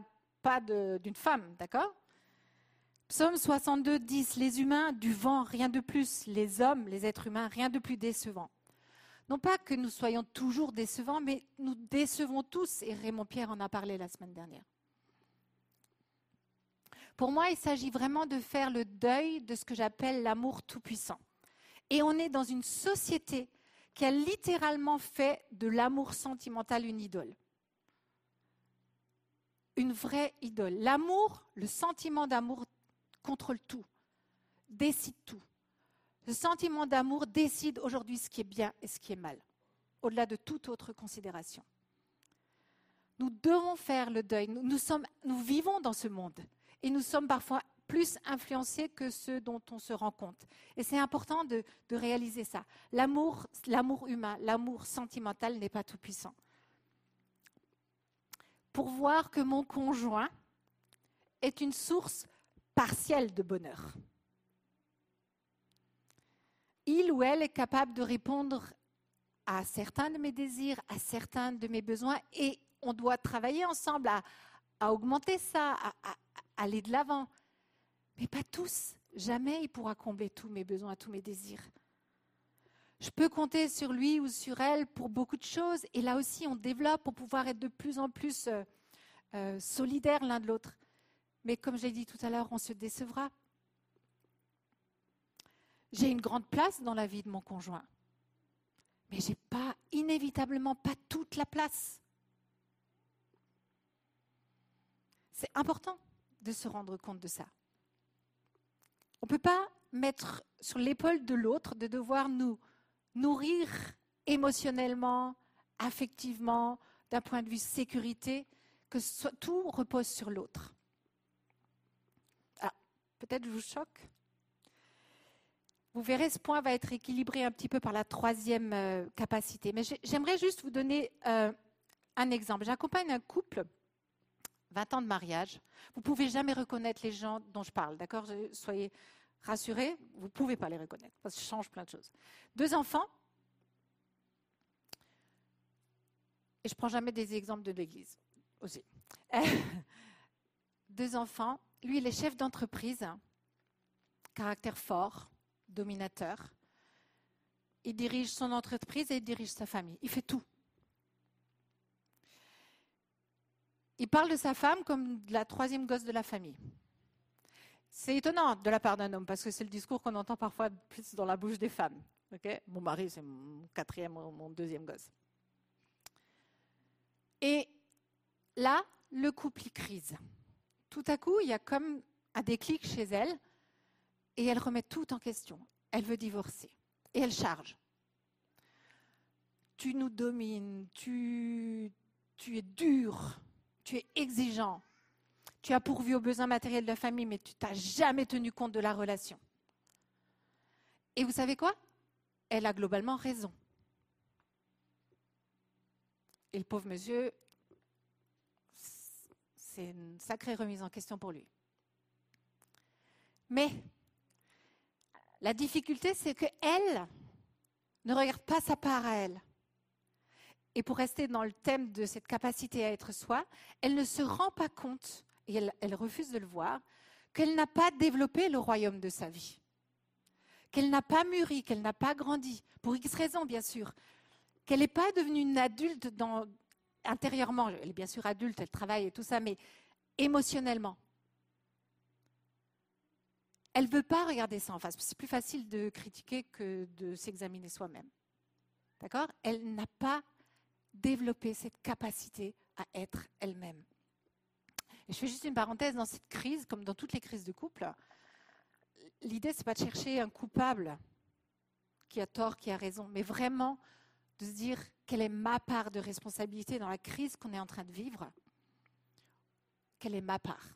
d'une femme, d'accord? Psaume 62, 10, les humains, du vent, rien de plus. Les hommes, les êtres humains, rien de plus décevant. Non pas que nous soyons toujours décevants, mais nous décevons tous, et Raymond Pierre en a parlé la semaine dernière. Pour moi, il s'agit vraiment de faire le deuil de ce que j'appelle l'amour tout-puissant. Et on est dans une société qui a littéralement fait de l'amour sentimental une idole. Une vraie idole. L'amour, le sentiment d'amour contrôle tout, décide tout. Le sentiment d'amour décide aujourd'hui ce qui est bien et ce qui est mal, au-delà de toute autre considération. Nous devons faire le deuil. Nous, vivons dans ce monde et nous sommes parfois plus influencés que ceux dont on se rend compte. Et c'est important de, de réaliser ça. L'amour, l'amour humain, l'amour sentimental n'est pas tout puissant. Pour voir que mon conjoint est une source partielle de bonheur. Il ou elle est capable de répondre à certains de mes désirs, à certains de mes besoins, et on doit travailler ensemble à, augmenter ça, à aller de l'avant. Mais pas tous. Jamais il pourra combler tous mes besoins, tous mes désirs. Je peux compter sur lui ou sur elle pour beaucoup de choses, et là aussi on développe pour pouvoir être de plus en plus euh, euh, solidaires l'un de l'autre. Mais comme j'ai dit tout à l'heure, on se décevra. J'ai une grande place dans la vie de mon conjoint, mais j'ai pas inévitablement pas toute la place. C'est important de se rendre compte de ça. On ne peut pas mettre sur l'épaule de l'autre de devoir nous nourrir émotionnellement, affectivement, d'un point de vue sécurité, que tout repose sur l'autre. Ah, peut-être je vous choque. Vous verrez, ce point va être équilibré un petit peu par la troisième euh, capacité. Mais j'ai- j'aimerais juste vous donner euh, un exemple. J'accompagne un couple, 20 ans de mariage. Vous ne pouvez jamais reconnaître les gens dont je parle, d'accord? Je- Soyez rassurés, vous ne pouvez pas les reconnaître, parce que ça change plein de choses. Deux enfants. Et je ne prends jamais des exemples de l'Église aussi. (laughs) Deux enfants. Lui, il est chef d'entreprise, caractère fort, dominateur. Il dirige son entreprise et il dirige sa famille. Il fait tout. Il parle de sa femme comme de la troisième gosse de la famille. C'est étonnant de la part d'un homme, parce que c'est le discours qu'on entend parfois plus dans la bouche des femmes. Ok? Mon mari, c'est mon quatrième mon deuxième gosse. Et là, le couple il crise. Tout à coup, il y a comme un déclic chez elle, et elle remet tout en question. Elle veut divorcer, et elle charge. Tu nous domines, tu, es dur, tu es exigeant, tu as pourvu aux besoins matériels de la famille, mais tu t'as jamais tenu compte de la relation. Et vous savez quoi? Elle a globalement raison. Et le pauvre monsieur, c'est une sacrée remise en question pour lui. Mais la difficulté, c'est qu'elle ne regarde pas sa part à elle. Et pour rester dans le thème de cette capacité à être soi, elle ne se rend pas compte, et elle, refuse de le voir, qu'elle n'a pas développé le royaume de sa vie. Qu'elle n'a pas mûri, qu'elle n'a pas grandi, pour X raisons bien sûr. Qu'elle n'est pas devenue une adulte dans, intérieurement. Elle est bien sûr adulte, elle travaille et tout ça, mais émotionnellement. Elle ne veut pas regarder ça en face. C'est plus facile de critiquer que de s'examiner soi-même. D'accord? Elle n'a pas développé cette capacité à être elle-même. Je fais juste une parenthèse dans cette crise, comme dans toutes les crises de couple. L'idée, c'est pas de chercher un coupable qui a tort, qui a raison, mais vraiment de se dire quelle est ma part de responsabilité dans la crise qu'on est en train de vivre. Quelle est ma part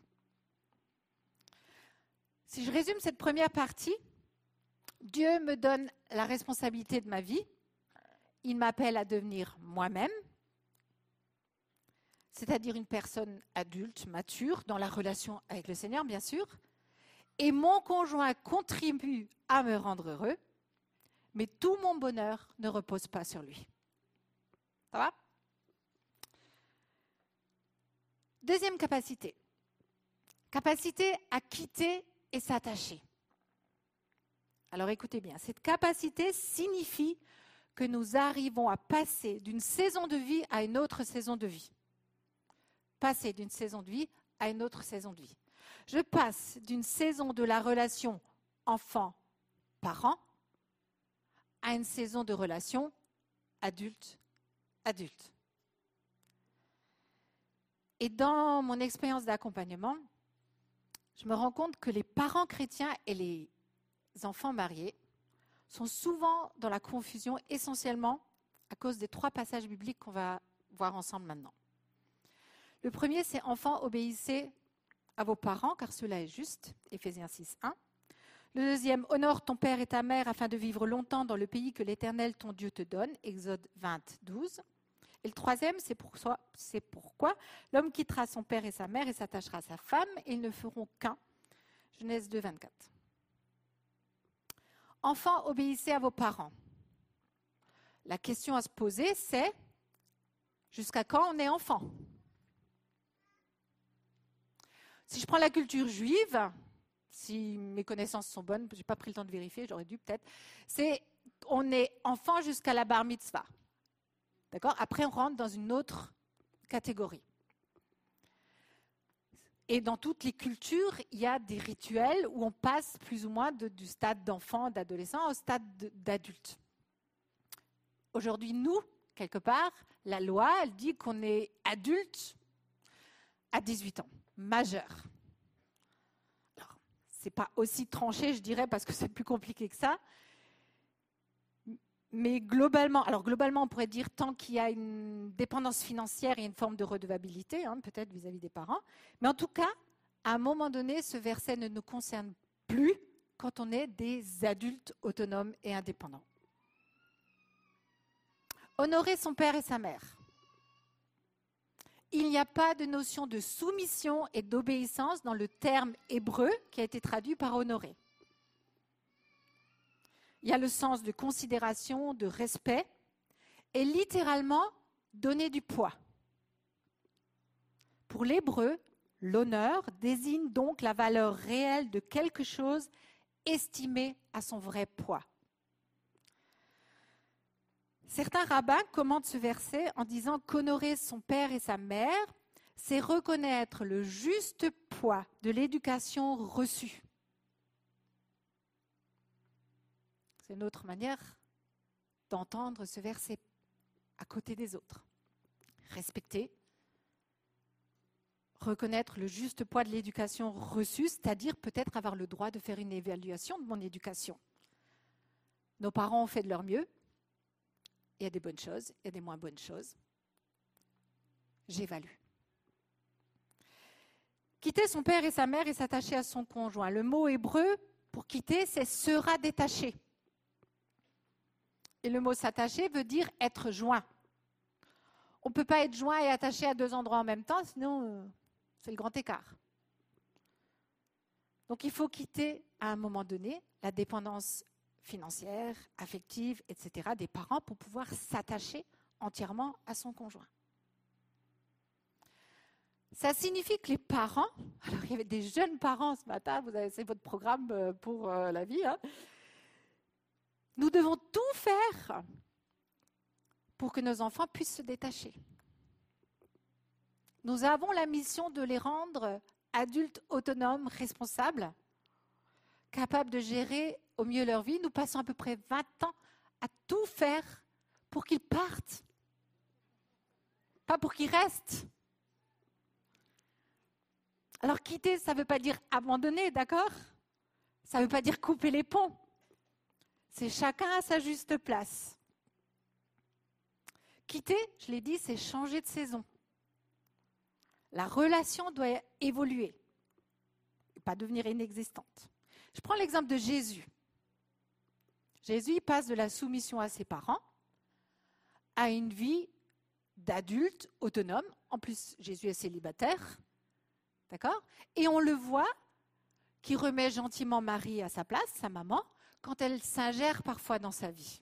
Si je résume cette première partie, Dieu me donne la responsabilité de ma vie. Il m'appelle à devenir moi-même, c'est-à-dire une personne adulte, mature, dans la relation avec le Seigneur, bien sûr. Et mon conjoint contribue à me rendre heureux, mais tout mon bonheur ne repose pas sur lui. Ça va? Deuxième capacité. Capacité à quitter s'attacher. Alors écoutez bien, cette capacité signifie que nous arrivons à passer d'une saison de vie à une autre saison de vie. Passer d'une saison de vie à une autre saison de vie. Je passe d'une saison de la relation enfant-parent à une saison de relation adulte-adulte. Et dans mon expérience d'accompagnement, je me rends compte que les parents chrétiens et les enfants mariés sont souvent dans la confusion essentiellement à cause des trois passages bibliques qu'on va voir ensemble maintenant. Le premier, c'est Enfants, obéissez à vos parents, car cela est juste, Éphésiens 6, 1. Le deuxième, honore ton père et ta mère afin de vivre longtemps dans le pays que l'Éternel ton Dieu te donne, Exode 20, 12. Et le troisième, c'est pourquoi l'homme quittera son père et sa mère et s'attachera à sa femme, et ils ne feront qu'un, Genèse 2, 24. Enfants, obéissez à vos parents. La question à se poser, c'est jusqu'à quand on est enfant? Si je prends la culture juive, si mes connaissances sont bonnes, je n'ai pas pris le temps de vérifier, j'aurais dû peut-être, c'est on est enfant jusqu'à la bar mitzvah. D'accord? Après, on rentre dans une autre catégorie. Et dans toutes les cultures, il y a des rituels où on passe plus ou moins du stade d'enfant, d'adolescent au stade de- d'adulte. Aujourd'hui, nous, quelque part, la loi, elle dit qu'on est adulte à 18 ans, majeur. Alors, c'est pas aussi tranché, je dirais, parce que c'est plus compliqué que ça. Mais globalement, alors globalement, on pourrait dire tant qu'il y a une dépendance financière et une forme de redevabilité, hein, peut-être vis-à-vis des parents. Mais en tout cas, à un moment donné, ce verset ne nous concerne plus quand on est des adultes autonomes et indépendants. Honorer son père et sa mère. Il n'y a pas de notion de soumission et d'obéissance dans le terme hébreu qui a été traduit par honorer. Il y a le sens de considération, de respect, et littéralement donner du poids. Pour l'hébreu, l'honneur désigne donc la valeur réelle de quelque chose estimé à son vrai poids. Certains rabbins commentent ce verset en disant qu'honorer son père et sa mère, c'est reconnaître le juste poids de l'éducation reçue. C'est une autre manière d'entendre ce verset à côté des autres. Respecter, reconnaître le juste poids de l'éducation reçue, c'est-à-dire peut-être avoir le droit de faire une évaluation de mon éducation. Nos parents ont fait de leur mieux. Il y a des bonnes choses, il y a des moins bonnes choses. J'évalue. Quitter son père et sa mère et s'attacher à son conjoint. Le mot hébreu pour quitter, c'est sera détaché. Et le mot s'attacher veut dire être joint. On ne peut pas être joint et attaché à deux endroits en même temps, sinon euh, c'est le grand écart. Donc il faut quitter à un moment donné la dépendance financière, affective, etc. des parents pour pouvoir s'attacher entièrement à son conjoint. Ça signifie que les parents, (laughs) alors il y avait des jeunes parents ce matin, vous avez c'est votre programme euh, pour euh, la vie, hein. Nous devons tout faire pour que nos enfants puissent se détacher. Nous avons la mission de les rendre adultes autonomes, responsables, capables de gérer au mieux leur vie. Nous passons à peu près 20 ans à tout faire pour qu'ils partent, pas pour qu'ils restent. Alors quitter, ça ne veut pas dire abandonner, d'accord? Ça ne veut pas dire couper les ponts. C'est chacun à sa juste place. Quitter, je l'ai dit, c'est changer de saison. La relation doit évoluer, pas devenir inexistante. Je prends l'exemple de Jésus. Jésus passe de la soumission à ses parents à une vie d'adulte autonome. En plus, Jésus est célibataire. D'accord? Et on le voit qui remet gentiment Marie à sa place, sa maman, quand elle s'ingère parfois dans sa vie.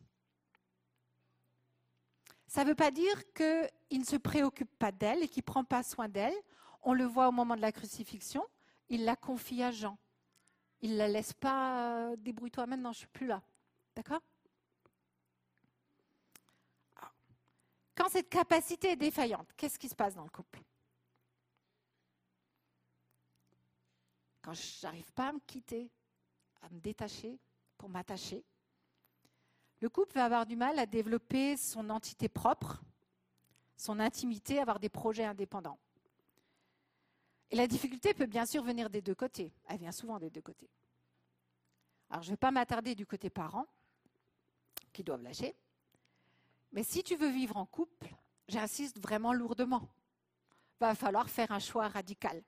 Ça ne veut pas dire qu'il ne se préoccupe pas d'elle et qu'il ne prend pas soin d'elle. On le voit au moment de la crucifixion, il la confie à Jean. Il ne la laisse pas euh, débrouille-toi maintenant, je ne suis plus là. D'accord? Quand cette capacité est défaillante, qu'est-ce qui se passe dans le couple? Quand je n'arrive pas à me quitter, à me détacher pour m'attacher, le couple va avoir du mal à développer son entité propre, son intimité, avoir des projets indépendants. Et la difficulté peut bien sûr venir des deux côtés. Elle vient souvent des deux côtés. Alors, je ne vais pas m'attarder du côté parent, qui doivent lâcher. Mais si tu veux vivre en couple, j'insiste vraiment lourdement, va falloir faire un choix radical,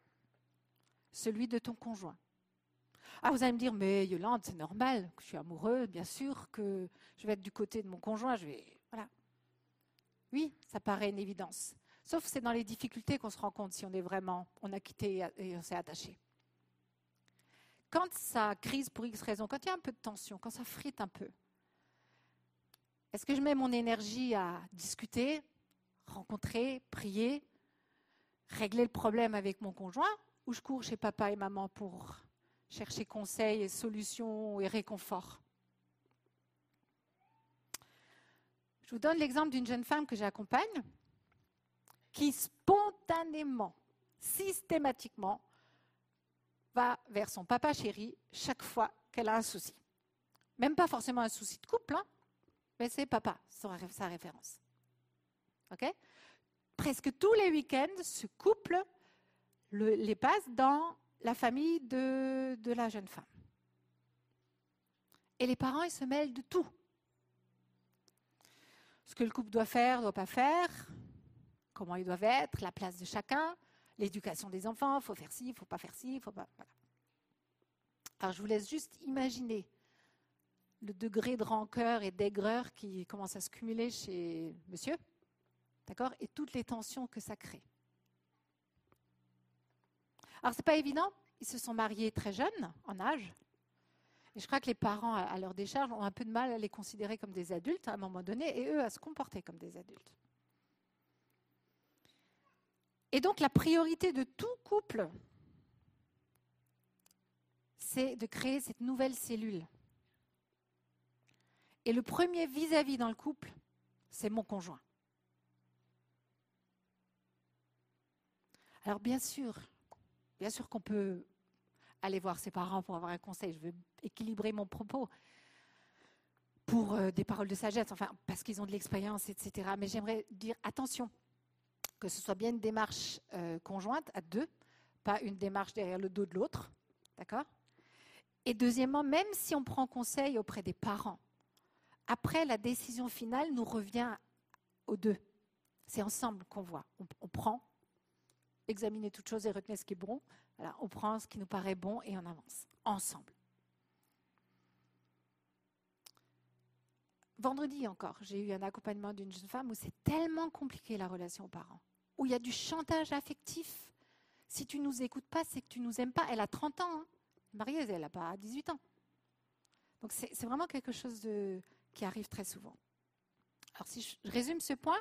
celui de ton conjoint. Ah, vous allez me dire, mais Yolande, c'est normal, que je suis amoureux, bien sûr, que je vais être du côté de mon conjoint, je vais. Voilà. Oui, ça paraît une évidence. Sauf que c'est dans les difficultés qu'on se rend compte si on est vraiment, on a quitté et on s'est attaché. Quand ça crise pour X raison, quand il y a un peu de tension, quand ça frite un peu, est-ce que je mets mon énergie à discuter, rencontrer, prier, régler le problème avec mon conjoint, ou je cours chez papa et maman pour chercher conseils et solutions et réconfort Je vous donne l'exemple d'une jeune femme que j'accompagne qui spontanément, systématiquement, va vers son papa chéri chaque fois qu'elle a un souci. Même pas forcément un souci de couple, hein, mais c'est papa, sa référence. OK? Presque tous les week-ends, ce couple le- les passe dans la famille de, la jeune femme. Et les parents, ils se mêlent de tout. Ce que le couple doit faire, doit pas faire, comment ils doivent être, la place de chacun, l'éducation des enfants, faut faire ci, faut pas faire ci, faut pas. voilà. Alors je vous laisse juste imaginer le degré de rancœur et d'aigreur qui commence à se cumuler chez monsieur, d'accord, et toutes les tensions que ça crée. Alors c'est pas évident, ils se sont mariés très jeunes en âge, et je crois que les parents, à leur décharge, ont un peu de mal à les considérer comme des adultes à un moment donné, et eux à se comporter comme des adultes. Et donc la priorité de tout couple, c'est de créer cette nouvelle cellule. Et le premier vis-à-vis dans le couple, c'est mon conjoint. Alors bien sûr, bien sûr qu'on peut aller voir ses parents pour avoir un conseil. Je veux équilibrer mon propos pour euh, des paroles de sagesse, enfin parce qu'ils ont de l'expérience, etc. Mais j'aimerais dire attention, que ce soit bien une démarche euh, conjointe à deux, pas une démarche derrière le dos de l'autre, d'accord? Et deuxièmement, même si on prend conseil auprès des parents, après la décision finale nous revient aux deux. C'est ensemble qu'on voit. On, on prend, examiner toutes choses et retenir ce qui est bon. On prend ce qui nous paraît bon et on avance ensemble. Vendredi encore, j'ai eu un accompagnement d'une jeune femme où c'est tellement compliqué la relation aux parents, où il y a du chantage affectif. Si tu nous écoutes pas, c'est que tu nous aimes pas. Elle a 30 ans, hein. mariée, elle n'a pas 18 ans. Donc c'est vraiment quelque chose qui arrive très souvent. Alors si je résume ce point,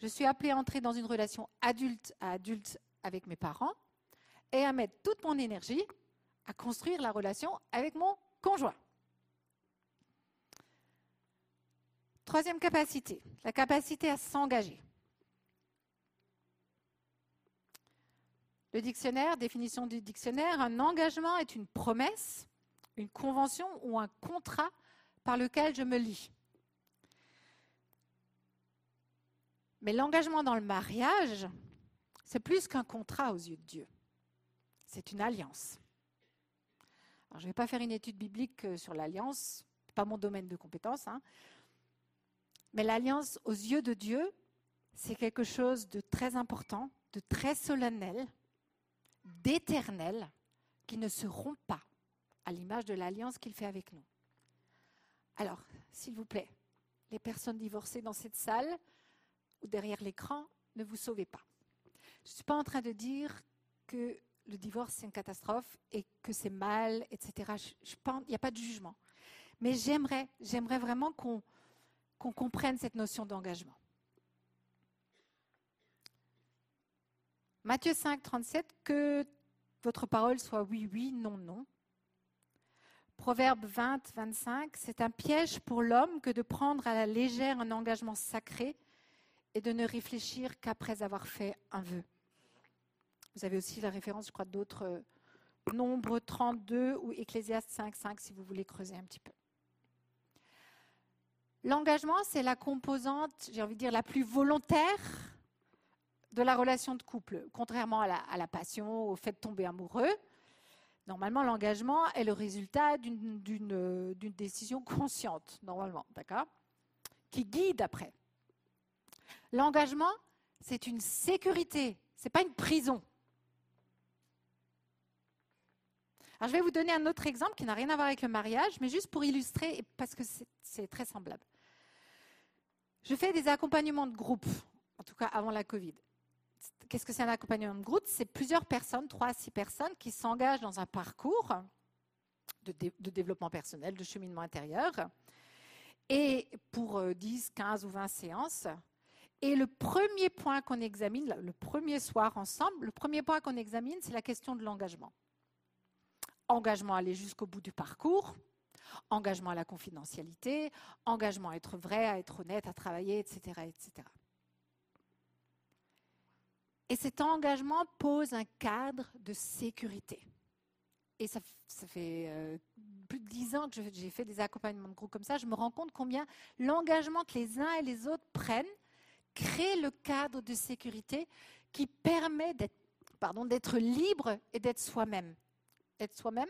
je suis appelée à entrer dans une relation adulte à adulte avec mes parents et à mettre toute mon énergie à construire la relation avec mon conjoint. Troisième capacité, la capacité à s'engager. Le dictionnaire, définition du dictionnaire, un engagement est une promesse, une convention ou un contrat par lequel je me lie. Mais l'engagement dans le mariage, c'est plus qu'un contrat aux yeux de Dieu. C'est une alliance. Je ne vais pas faire une étude biblique euh, sur l'alliance, pas mon domaine de compétence. hein. Mais l'alliance aux yeux de Dieu, c'est quelque chose de très important, de très solennel, d'éternel, qui ne se rompt pas, à l'image de l'alliance qu'il fait avec nous. Alors, s'il vous plaît, les personnes divorcées dans cette salle ou derrière l'écran, ne vous sauvez pas. Je ne suis pas en train de dire que le divorce, c'est une catastrophe et que c'est mal, etc. Il n'y a pas de jugement. Mais j'aimerais, vraiment qu'on qu'on comprenne cette notion d'engagement. Matthieu 5, 37, que votre parole soit oui, oui, non, non. Proverbe 20, 25, c'est un piège pour l'homme que de prendre à la légère un engagement sacré et de ne réfléchir qu'après avoir fait un vœu. Vous avez aussi la référence, je crois, d'autres euh, nombres 32 ou Ecclésiaste 5, 5, si vous voulez creuser un petit peu. L'engagement, c'est la composante, j'ai envie de dire, la plus volontaire de la relation de couple. Contrairement à la, à la passion, au fait de tomber amoureux, normalement, l'engagement est le résultat d'une- euh, décision consciente, normalement, d'accord? Qui guide après. L'engagement, c'est une sécurité, c'est pas une prison. Alors, je vais vous donner un autre exemple qui n'a rien à voir avec le mariage, mais juste pour illustrer, parce que c'est- très semblable. Je fais des accompagnements de groupe, en tout cas avant la Covid. Qu'est-ce que c'est un accompagnement de groupe? C'est plusieurs personnes, trois à six personnes, qui s'engagent dans un parcours de, dé- de développement personnel, de cheminement intérieur, et pour euh, 10, 15 ou 20 séances. Et le premier point qu'on examine, le premier soir ensemble, le premier point qu'on examine, c'est la question de l'engagement. Engagement à aller jusqu'au bout du parcours, engagement à la confidentialité, engagement à être vrai, à être honnête, à travailler, etc. etc. Et cet engagement pose un cadre de sécurité. Et ça, ça fait euh, plus de dix ans que j'ai fait des accompagnements de groupe comme ça. Je me rends compte combien l'engagement que les uns et les autres prennent crée le cadre de sécurité qui permet d'être libre et d'être soi-même. Être soi-même,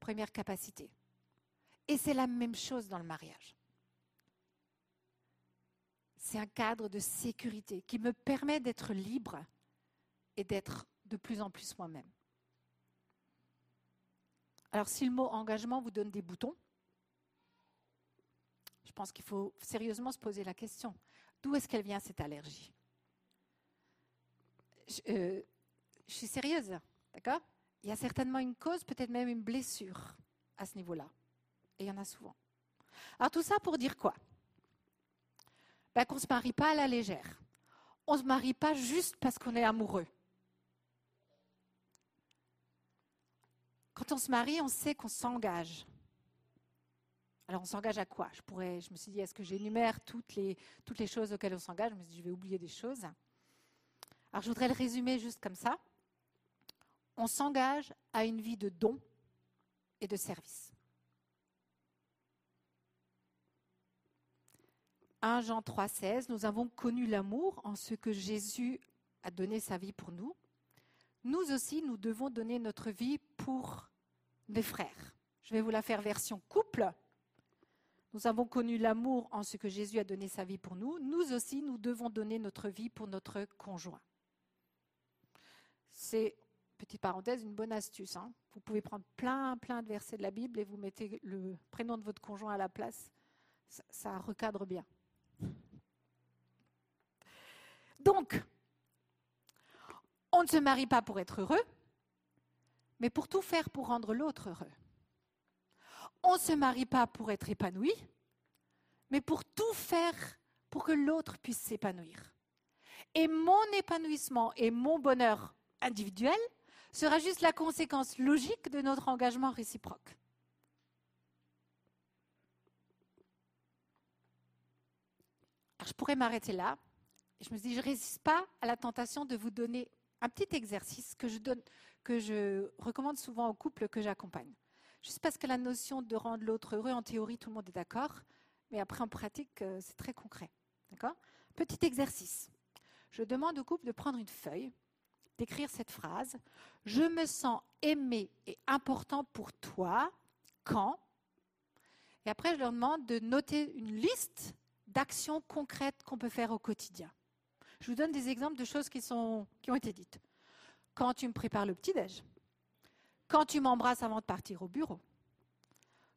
première capacité. Et c'est la même chose dans le mariage. C'est un cadre de sécurité qui me permet d'être libre et d'être de plus en plus moi-même. Alors si le mot engagement vous donne des boutons, je pense qu'il faut sérieusement se poser la question. D'où est-ce qu'elle vient cette allergie je, euh, suis sérieuse, d'accord? Il y a certainement une cause, peut-être même une blessure à ce niveau-là. Et il y en a souvent. Alors tout ça pour dire quoi? Ben, Qu'on ne se marie pas à la légère. On ne se marie pas juste parce qu'on est amoureux. Quand on se marie, on sait qu'on s'engage. Alors on s'engage à quoi? Je, pourrais, je me suis dit, est-ce que j'énumère toutes les, toutes les choses auxquelles on s'engage? Je me suis dit, je vais oublier des choses. Alors je voudrais le résumer juste comme ça. On s'engage à une vie de don et de service. 1 Jean 3,16, nous avons connu l'amour en ce que Jésus a donné sa vie pour nous. Nous aussi, nous devons donner notre vie pour des frères. Je vais vous la faire version couple. Nous avons connu l'amour en ce que Jésus a donné sa vie pour nous. Nous aussi, nous devons donner notre vie pour notre conjoint. C'est, petite parenthèse, une bonne astuce. hein. Vous pouvez prendre plein, plein de versets de la Bible et vous mettez le prénom de votre conjoint à la place. Ça, ça recadre bien. Donc, on ne se marie pas pour être heureux, mais pour tout faire pour rendre l'autre heureux. On ne se marie pas pour être épanoui, mais pour tout faire pour que l'autre puisse s'épanouir. Et mon épanouissement et mon bonheur individuel sera juste la conséquence logique de notre engagement réciproque. Je pourrais m'arrêter là. Je me dit, je ne résiste pas à la tentation de vous donner un petit exercice que je recommande souvent aux couples que j'accompagne. Juste parce que la notion de rendre l'autre heureux, en théorie, tout le monde est d'accord, mais après, en pratique, euh, c'est très concret. D'accord? Petit exercice. Je demande au couple de prendre une feuille, d'écrire cette phrase. Je me sens aimé et important pour toi quand? Et après, je leur demande de noter une liste d'actions concrètes qu'on peut faire au quotidien. Je vous donne des exemples de choses qui, sont, qui ont été dites. Quand tu me prépares le petit-déj, quand tu m'embrasses avant de partir au bureau,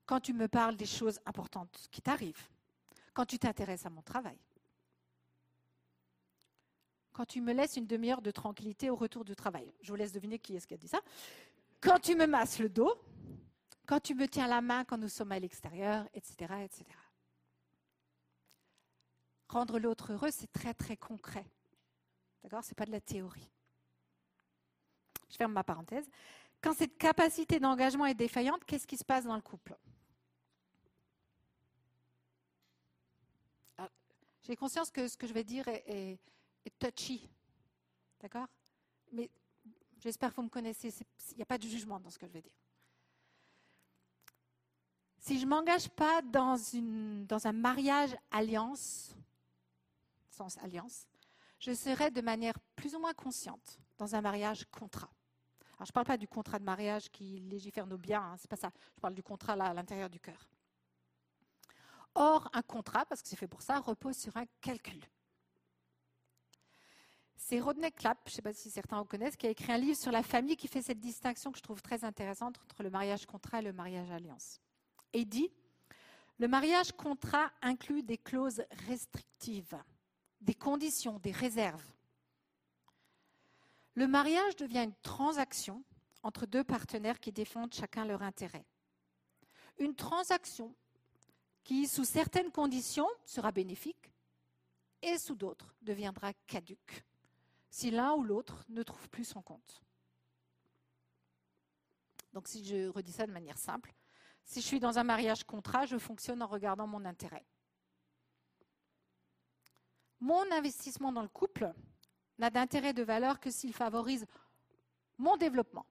quand tu me parles des choses importantes qui t'arrivent, quand tu t'intéresses à mon travail, quand tu me laisses une demi-heure de tranquillité au retour du travail. Je vous laisse deviner qui est-ce qui a dit ça. Quand tu me masses le dos, quand tu me tiens la main quand nous sommes à l'extérieur, etc., etc. Rendre l'autre heureux, c'est très très concret. D'accord? C'est pas de la théorie. Je ferme ma parenthèse. Quand cette capacité d'engagement est défaillante, qu'est-ce qui se passe dans le couple Alors, J'ai conscience que ce que je vais dire est, touchy. D'accord? Mais j'espère que vous me connaissez. Il n'y a pas de jugement dans ce que je vais dire. Si je ne m'engage pas dans un mariage alliance, sens alliance, je serai de manière plus ou moins consciente dans un mariage contrat. Alors, je ne parle pas du contrat de mariage qui légifère nos biens, hein, c'est pas ça. Je parle du contrat à l'intérieur du cœur. Or, un contrat, parce que c'est fait pour ça, repose sur un calcul. C'est Rodney Clapp, je ne sais pas si certains en connaissent, qui a écrit un livre sur la famille qui fait cette distinction que je trouve très intéressante entre le mariage contrat et le mariage alliance. Et il dit Le mariage contrat inclut des clauses restrictives, des conditions, des réserves. Le mariage devient une transaction entre deux partenaires qui défendent chacun leur intérêt. Une transaction qui, sous certaines conditions, sera bénéfique et sous d'autres deviendra caduque si l'un ou l'autre ne trouve plus son compte. Donc si je redis ça de manière simple, si je suis dans un mariage contrat, je fonctionne en regardant mon intérêt. Mon investissement dans le couple n'a d'intérêt de valeur que s'il favorise mon développement,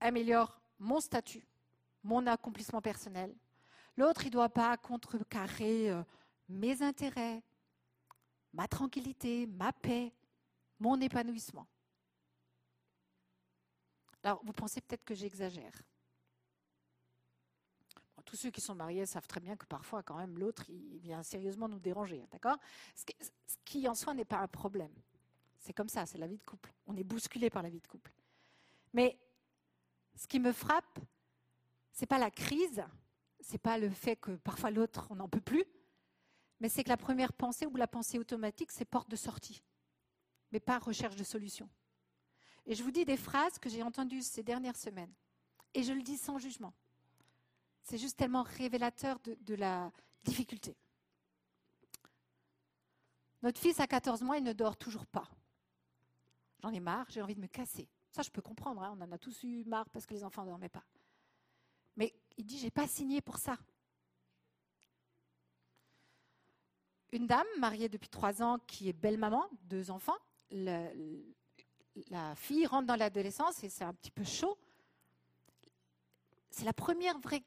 améliore mon statut, mon accomplissement personnel. L'autre, il ne doit pas contrecarrer euh, mes intérêts, ma tranquillité, ma paix, mon épanouissement. Alors, vous pensez peut-être que j'exagère. Tous ceux qui sont mariés savent très bien que parfois, quand même, l'autre, il vient sérieusement nous déranger, hein, d'accord? Qui, en soi, n'est pas un problème. C'est comme ça, c'est la vie de couple. On est bousculé par la vie de couple. Mais ce qui me frappe, c'est pas la crise, c'est pas le fait que parfois l'autre, on n'en peut plus, mais c'est que la première pensée ou la pensée automatique, c'est porte de sortie, mais pas recherche de solution. Et je vous dis des phrases que j'ai entendues ces dernières semaines, et je le dis sans jugement. C'est juste tellement révélateur de la difficulté. Notre fils a 14 mois, il ne dort toujours pas. J'en ai marre, j'ai envie de me casser. Ça, je peux comprendre, hein, on en a tous eu marre parce que les enfants ne dormaient pas. Mais il dit, j'ai pas signé pour ça. Une dame mariée depuis trois ans qui est belle-maman, deux enfants, la fille rentre dans l'adolescence et c'est un petit peu chaud. C'est la première vraie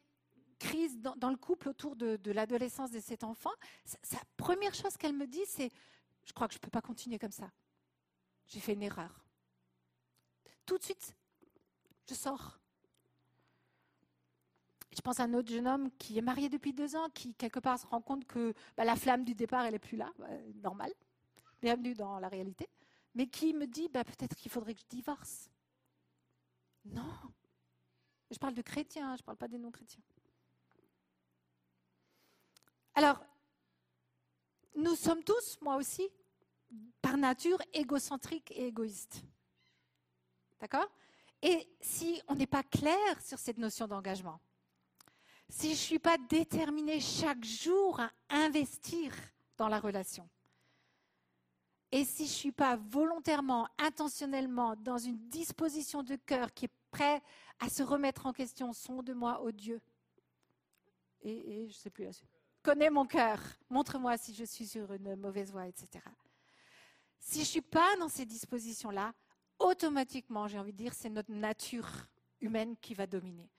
crise dans, le couple autour de, l'adolescence de cet enfant. Sa, sa première chose qu'elle me dit, c'est, je crois que je ne peux pas continuer comme ça. J'ai fait une erreur. Tout de suite, je sors. Je pense à un autre jeune homme qui est marié depuis deux ans, qui quelque part se rend compte que bah, la flamme du départ, elle n'est plus là, bah, normal, bienvenue dans la réalité, mais qui me dit bah, peut-être qu'il faudrait que je divorce. Non, je parle de chrétiens, je ne parle pas des non-chrétiens. Alors, nous sommes tous, moi aussi, par nature, égocentriques et égoïstes. D'accord? Et si on n'est pas clair sur cette notion d'engagement, si je ne suis pas déterminée chaque jour à investir dans la relation, et si je ne suis pas volontairement, intentionnellement dans une disposition de cœur qui est prêt à se remettre en question, son de moi, au Dieu, et, je ne sais plus là connais mon cœur, montre-moi si je suis sur une mauvaise voie, etc. Si je ne suis pas dans ces dispositions-là, automatiquement, j'ai envie de dire, c'est notre nature humaine qui va dominer.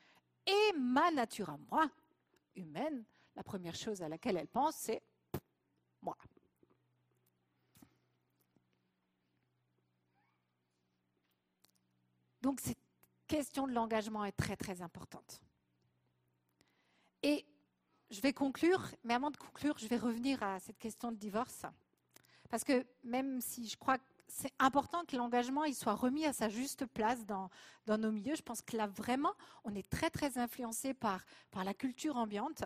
Et ma nature à moi, humaine, la première chose à laquelle elle pense, c'est moi. Donc cette question de l'engagement est très très importante. Et je vais conclure, mais avant de conclure, je vais revenir à cette question de divorce. Parce que même si je crois que c'est important que l'engagement il soit remis à sa juste place dans, dans nos milieux, je pense que là vraiment, on est très très influencé par, par la culture ambiante.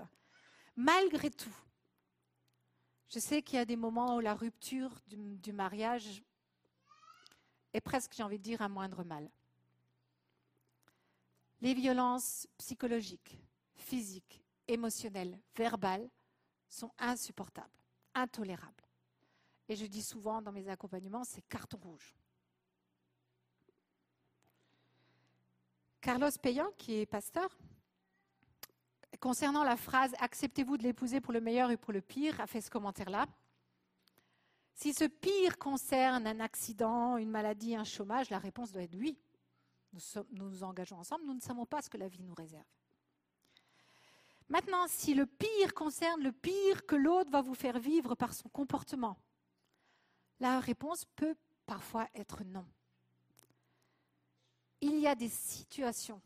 Malgré tout, je sais qu'il y a des moments où la rupture du, du mariage est presque, j'ai envie de dire, un moindre mal. Les violences psychologiques, physiques, émotionnelles, verbales sont insupportables, intolérables. Et je dis souvent dans mes accompagnements, c'est carton rouge. Carlos Payan, qui est pasteur, concernant la phrase Acceptez-vous de l'épouser pour le meilleur et pour le pire a fait ce commentaire-là. Si ce pire concerne un accident, une maladie, un chômage, la réponse doit être oui. Nous, nous nous engageons ensemble, nous ne savons pas ce que la vie nous réserve. Maintenant, si le pire concerne le pire que l'autre va vous faire vivre par son comportement, la réponse peut parfois être non. Il y a des situations,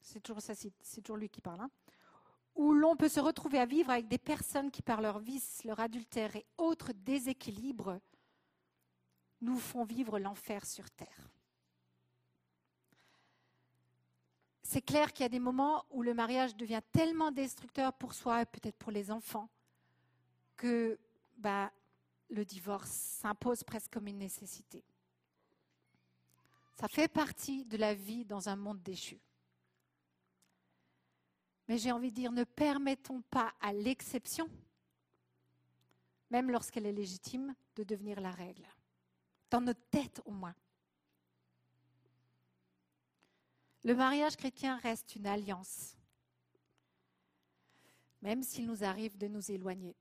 c'est toujours, ça, c'est toujours lui qui parle, hein, où l'on peut se retrouver à vivre avec des personnes qui, par leur vice, leur adultère et autres déséquilibres, nous font vivre l'enfer sur terre. C'est clair qu'il y a des moments où le mariage devient tellement destructeur pour soi et peut-être pour les enfants que bah, le divorce s'impose presque comme une nécessité. Ça fait partie de la vie dans un monde déchu. Mais j'ai envie de dire, ne permettons pas à l'exception, même lorsqu'elle est légitime, de devenir la règle. Dans notre tête au moins. Le mariage chrétien reste une alliance, même s'il nous arrive de nous éloigner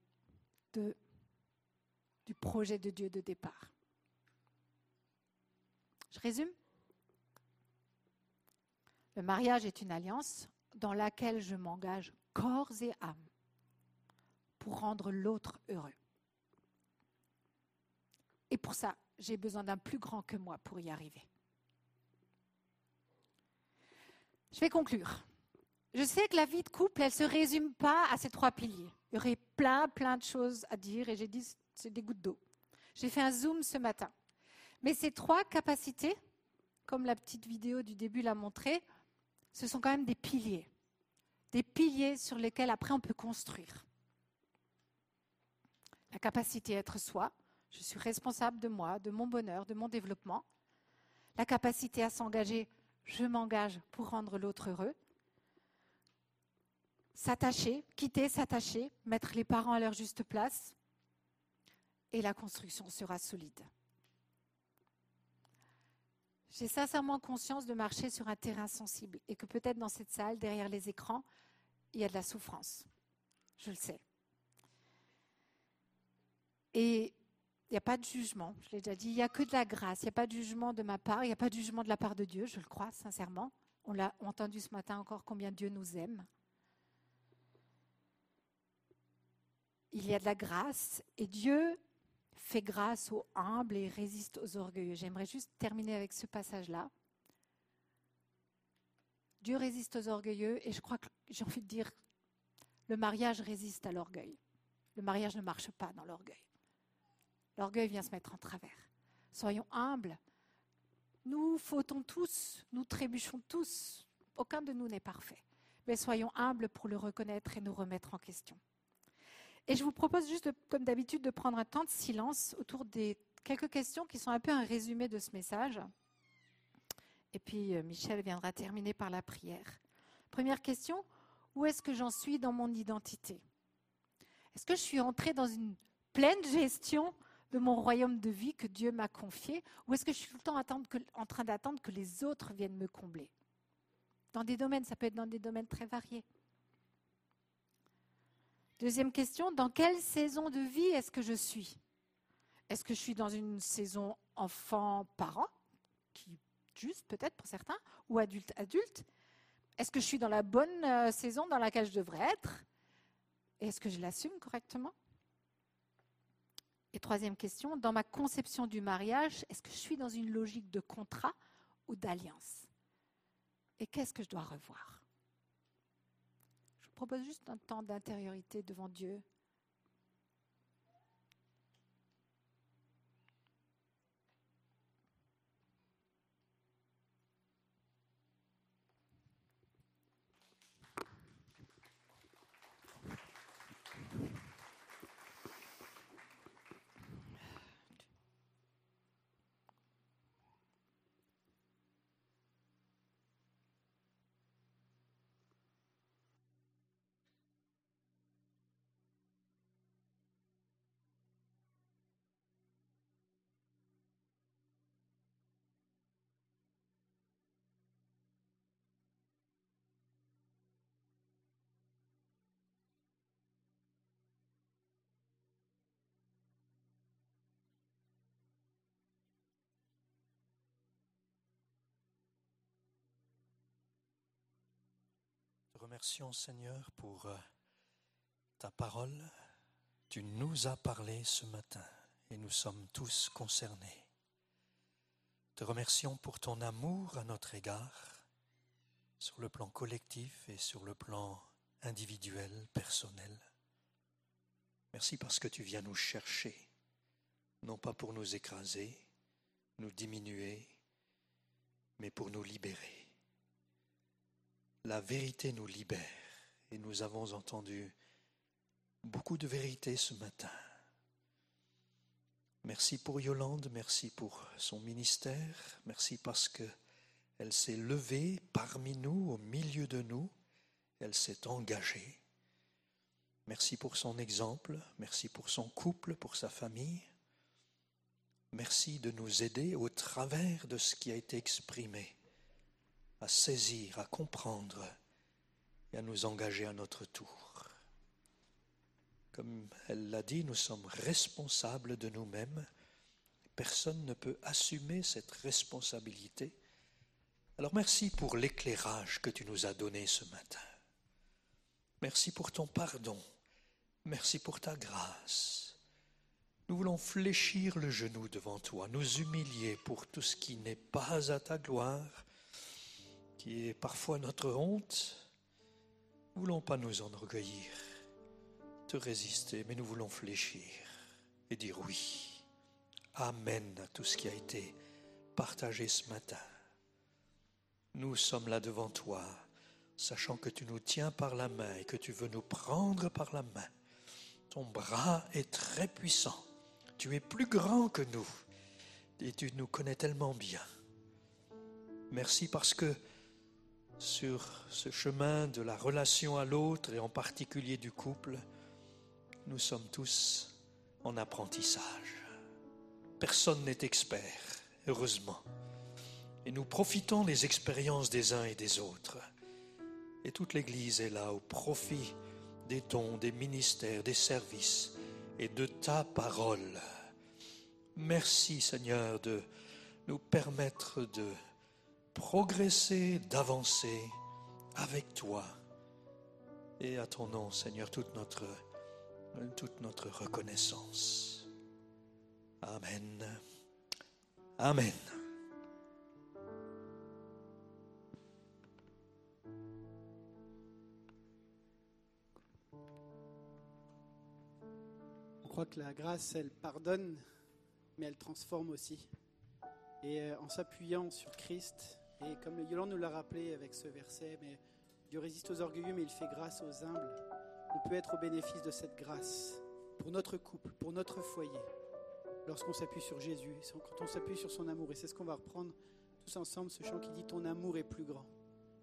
du projet de Dieu de départ. Je résume Le mariage est une alliance dans laquelle je m'engage corps et âme pour rendre l'autre heureux. Et pour ça, j'ai besoin d'un plus grand que moi pour y arriver. Je vais conclure. Je sais que la vie de couple, elle ne se résume pas à ces trois piliers. Il y aurait plein, plein de choses à dire et j'ai dit, c'est des gouttes d'eau. J'ai fait un zoom ce matin. Mais ces trois capacités, comme la petite vidéo du début l'a montré, ce sont quand même des piliers. Des piliers sur lesquels après on peut construire. La capacité à être soi, je suis responsable de moi, de mon bonheur, de mon développement. La capacité à s'engager, je m'engage pour rendre l'autre heureux. S'attacher, quitter, s'attacher, mettre les parents à leur juste place. Et la construction sera solide. J'ai sincèrement conscience de marcher sur un terrain sensible et que peut-être dans cette salle, derrière les écrans, il y a de la souffrance. Je le sais. Il n'y a pas de jugement, je l'ai déjà dit, il n'y a que de la grâce, il n'y a pas de jugement de ma part, il n'y a pas de jugement de la part de Dieu, je le crois sincèrement. On l'a entendu ce matin encore combien Dieu nous aime. Il y a de la grâce et Dieu fait grâce aux humbles et résiste aux orgueilleux. J'aimerais juste terminer avec ce passage-là. Dieu résiste aux orgueilleux et je crois que j'ai envie de dire, le mariage résiste à l'orgueil. Le mariage ne marche pas dans l'orgueil. L'orgueil vient se mettre en travers. Soyons humbles. Nous fautons tous, nous trébuchons tous. Aucun de nous n'est parfait. Mais soyons humbles pour le reconnaître et nous remettre en question. Et je vous propose juste, comme d'habitude, de prendre un temps de silence autour des quelques questions qui sont un peu un résumé de ce message. Et puis euh, Michel viendra terminer par la prière. Première question, où est-ce que j'en suis dans mon identité? Est-ce que je suis entrée dans une pleine gestion de mon royaume de vie que Dieu m'a confié Ou est-ce que je suis tout le temps en train d'attendre que les autres viennent me combler? Dans des domaines, ça peut être dans des domaines très variés. Deuxième question, dans quelle saison de vie est-ce que je suis? Est-ce que je suis dans une saison enfant-parent, qui juste peut-être pour certains, ou adulte-adulte Est-ce que je suis dans la bonne euh, saison dans laquelle je devrais être? Et est-ce que je l'assume correctement? Et troisième question, dans ma conception du mariage, est-ce que je suis dans une logique de contrat ou d'alliance? Et qu'est-ce que je dois revoir? Je vous propose juste un temps d'intériorité devant Dieu. Remercions Seigneur pour euh, ta parole. Tu nous as parlé ce matin et nous sommes tous concernés. Te remercions pour ton amour à notre égard, sur le plan collectif et sur le plan individuel, personnel. Merci parce que tu viens nous chercher, non pas pour nous écraser, nous diminuer, mais pour nous libérer. La vérité nous libère et nous avons entendu beaucoup de vérité ce matin. Merci pour Yolande, merci pour son ministère, merci parce que elle s'est levée parmi nous, au milieu de nous, elle s'est engagée. Merci pour son exemple, merci pour son couple, pour sa famille. Merci de nous aider au travers de ce qui a été exprimé à saisir, à comprendre et à nous engager à notre tour. Comme elle l'a dit, nous sommes responsables de nous-mêmes. Personne ne peut assumer cette responsabilité. Alors merci pour l'éclairage que tu nous as donné ce matin. Merci pour ton pardon. Merci pour ta grâce. Nous voulons fléchir le genou devant toi, nous humilier pour tout ce qui n'est pas à ta gloire, qui est parfois notre honte. Nous voulons pas nous enorgueillir, te résister, mais nous voulons fléchir et dire oui. Amen à tout ce qui a été partagé ce matin. Nous sommes là devant toi, sachant que tu nous tiens par la main et que tu veux nous prendre par la main. Ton bras est très puissant. Tu es plus grand que nous et tu nous connais tellement bien. Merci parce que sur ce chemin de la relation à l'autre et en particulier du couple, nous sommes tous en apprentissage. Personne n'est expert, heureusement. Et nous profitons des expériences des uns et des autres. Et toute l'Église est là au profit des dons, des ministères, des services et de ta parole. Merci Seigneur de nous permettre de progresser, d'avancer avec toi. Et à ton nom, Seigneur, toute notre, toute notre reconnaissance. Amen. Amen. On croit que la grâce, elle pardonne, mais elle transforme aussi. Et euh, en s'appuyant sur Christ, et comme Yolande nous l'a rappelé avec ce verset, mais Dieu résiste aux orgueilleux, mais il fait grâce aux humbles. On peut être au bénéfice de cette grâce pour notre couple, pour notre foyer, lorsqu'on s'appuie sur Jésus, quand on s'appuie sur son amour. Et c'est ce qu'on va reprendre tous ensemble, ce chant qui dit Ton amour est plus grand.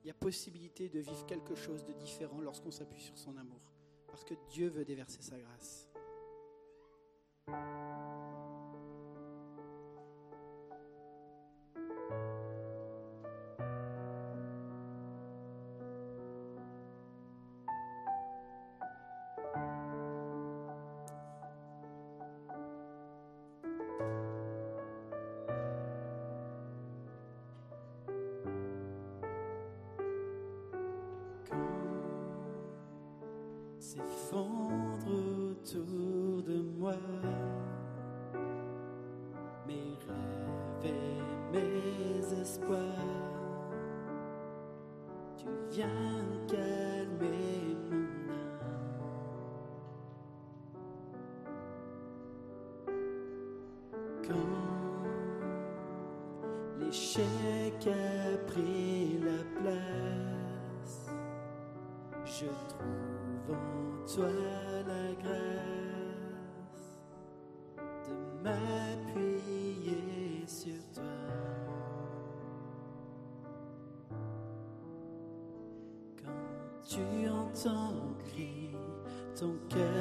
Il y a possibilité de vivre quelque chose de différent lorsqu'on s'appuie sur son amour, parce que Dieu veut déverser sa grâce. mes espoirs. Tu viens calmer mon âme. Quand l'échec a pris la place, je trouve en toi. ton cri, ton cœur.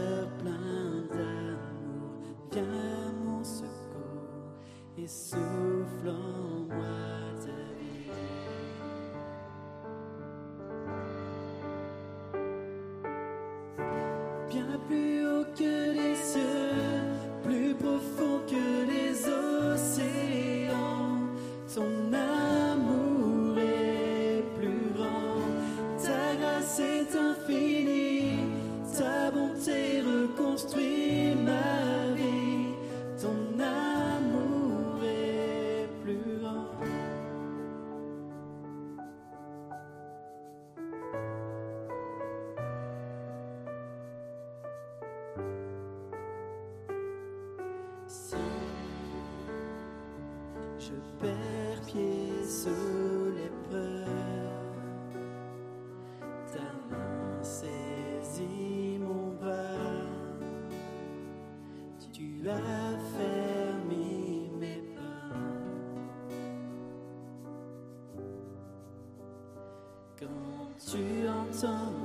ton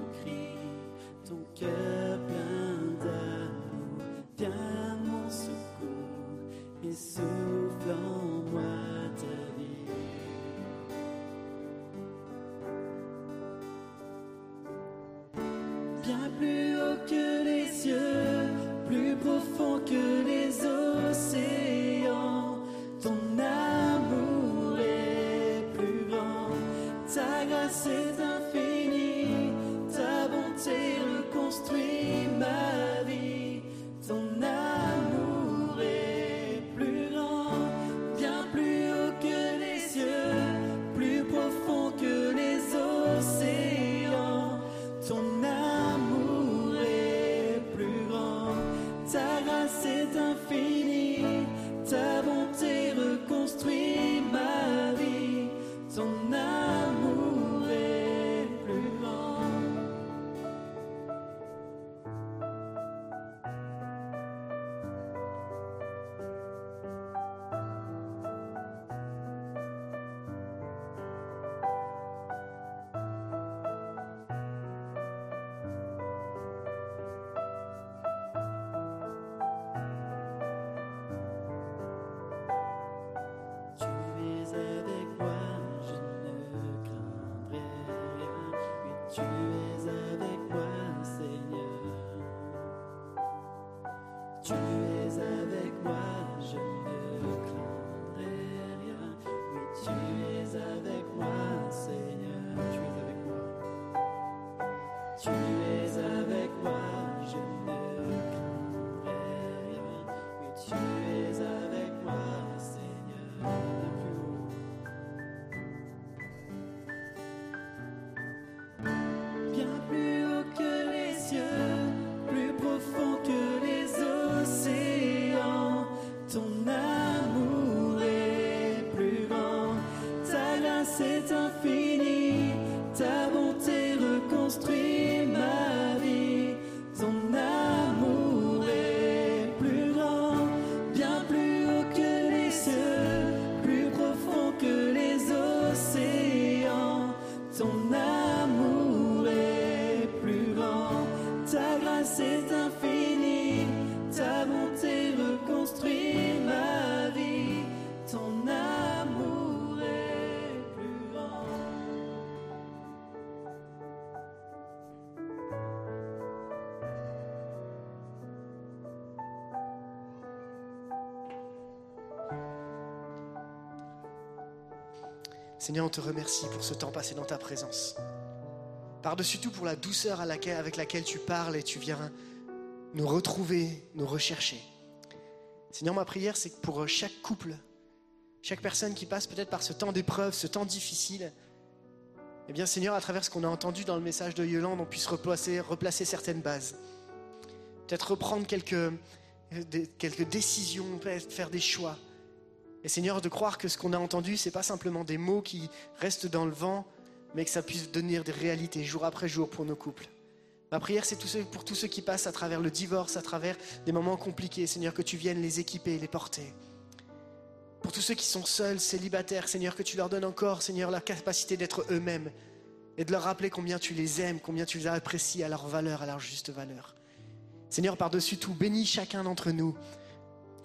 ton cœur plein d'amour, viens mon secours et souffle en moi ta vie. Bien plus haut que les cieux, plus profond que les océans, ton amour est plus grand, ta grâce est un Seigneur, on te remercie pour ce temps passé dans ta présence. Par-dessus tout pour la douceur avec laquelle tu parles et tu viens nous retrouver, nous rechercher. Seigneur, ma prière, c'est que pour chaque couple, chaque personne qui passe peut-être par ce temps d'épreuve, ce temps difficile, eh bien Seigneur, à travers ce qu'on a entendu dans le message de Yolande, on puisse replacer, replacer certaines bases. Peut-être reprendre quelques, quelques décisions, peut-être faire des choix. Et Seigneur, de croire que ce qu'on a entendu, c'est pas simplement des mots qui restent dans le vent, mais que ça puisse devenir des réalités jour après jour pour nos couples. Ma prière, c'est pour tous ceux qui passent à travers le divorce, à travers des moments compliqués, Seigneur, que tu viennes les équiper, les porter. Pour tous ceux qui sont seuls, célibataires, Seigneur, que tu leur donnes encore, Seigneur, la capacité d'être eux-mêmes et de leur rappeler combien tu les aimes, combien tu les apprécies à leur valeur, à leur juste valeur. Seigneur, par-dessus tout, bénis chacun d'entre nous.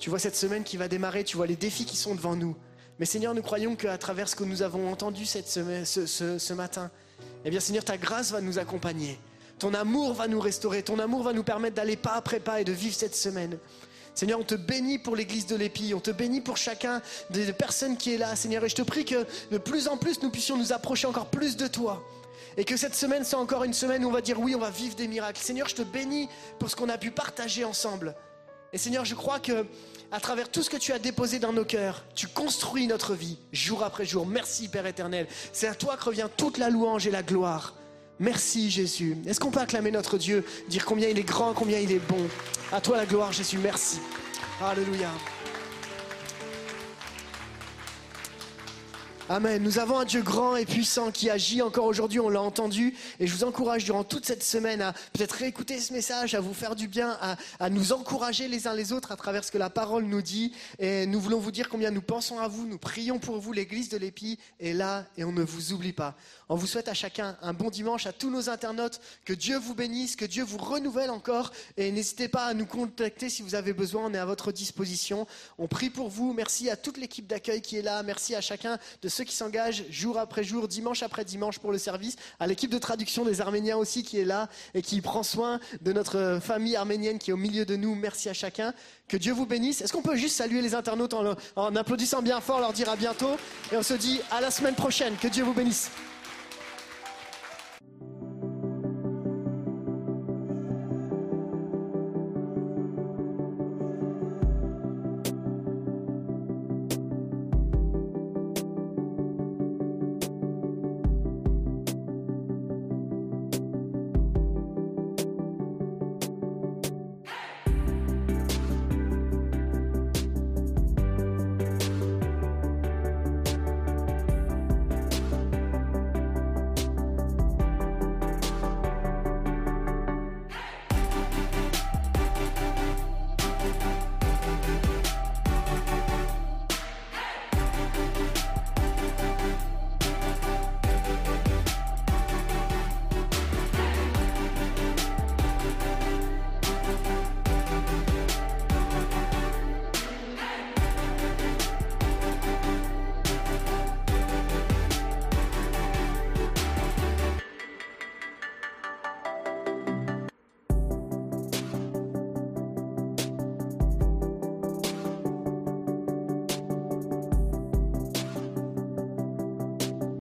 Tu vois cette semaine qui va démarrer, tu vois les défis qui sont devant nous. Mais Seigneur, nous croyons qu'à travers ce que nous avons entendu cette semaine, ce, ce- matin, eh bien Seigneur, ta grâce va nous accompagner. Ton amour va nous restaurer. Ton amour va nous permettre d'aller pas après pas et de vivre cette semaine. Seigneur, on te bénit pour l'église de l'Épi. On te bénit pour chacun des des personnes qui est là, Seigneur. Et je te prie que de plus en plus, nous puissions nous approcher encore plus de toi. Et que cette semaine soit encore une semaine où on va dire oui, on va vivre des miracles. Seigneur, je te bénis pour ce qu'on a pu partager ensemble. Et Seigneur, je crois que à travers tout ce que tu as déposé dans nos cœurs, tu construis notre vie jour après jour. Merci Père éternel. C'est à toi que revient toute la louange et la gloire. Merci Jésus. Est-ce qu'on peut acclamer notre Dieu, dire combien il est grand, combien il est bon? À toi la gloire Jésus, merci. Alléluia. Amen. Nous avons un Dieu grand et puissant qui agit encore aujourd'hui, on l'a entendu. Et je vous encourage durant toute cette semaine à peut-être réécouter ce message, à vous faire du bien, à, à nous encourager les uns les autres à travers ce que la parole nous dit. Et nous voulons vous dire combien nous pensons à vous, nous prions pour vous. L'église de l'Épi est là et on ne vous oublie pas. On vous souhaite à chacun un bon dimanche, à tous nos internautes, que Dieu vous bénisse, que Dieu vous renouvelle encore. Et n'hésitez pas à nous contacter si vous avez besoin, on est à votre disposition. On prie pour vous. Merci à toute l'équipe d'accueil qui est là. Merci à chacun de ceux qui s'engagent jour après jour, dimanche après dimanche pour le service. À l'équipe de traduction des Arméniens aussi qui est là et qui prend soin de notre famille arménienne qui est au milieu de nous. Merci à chacun. Que Dieu vous bénisse. Est-ce qu'on peut juste saluer les internautes en, applaudissant bien fort, leur dire à bientôt? Et on se dit à la semaine prochaine. Que Dieu vous bénisse.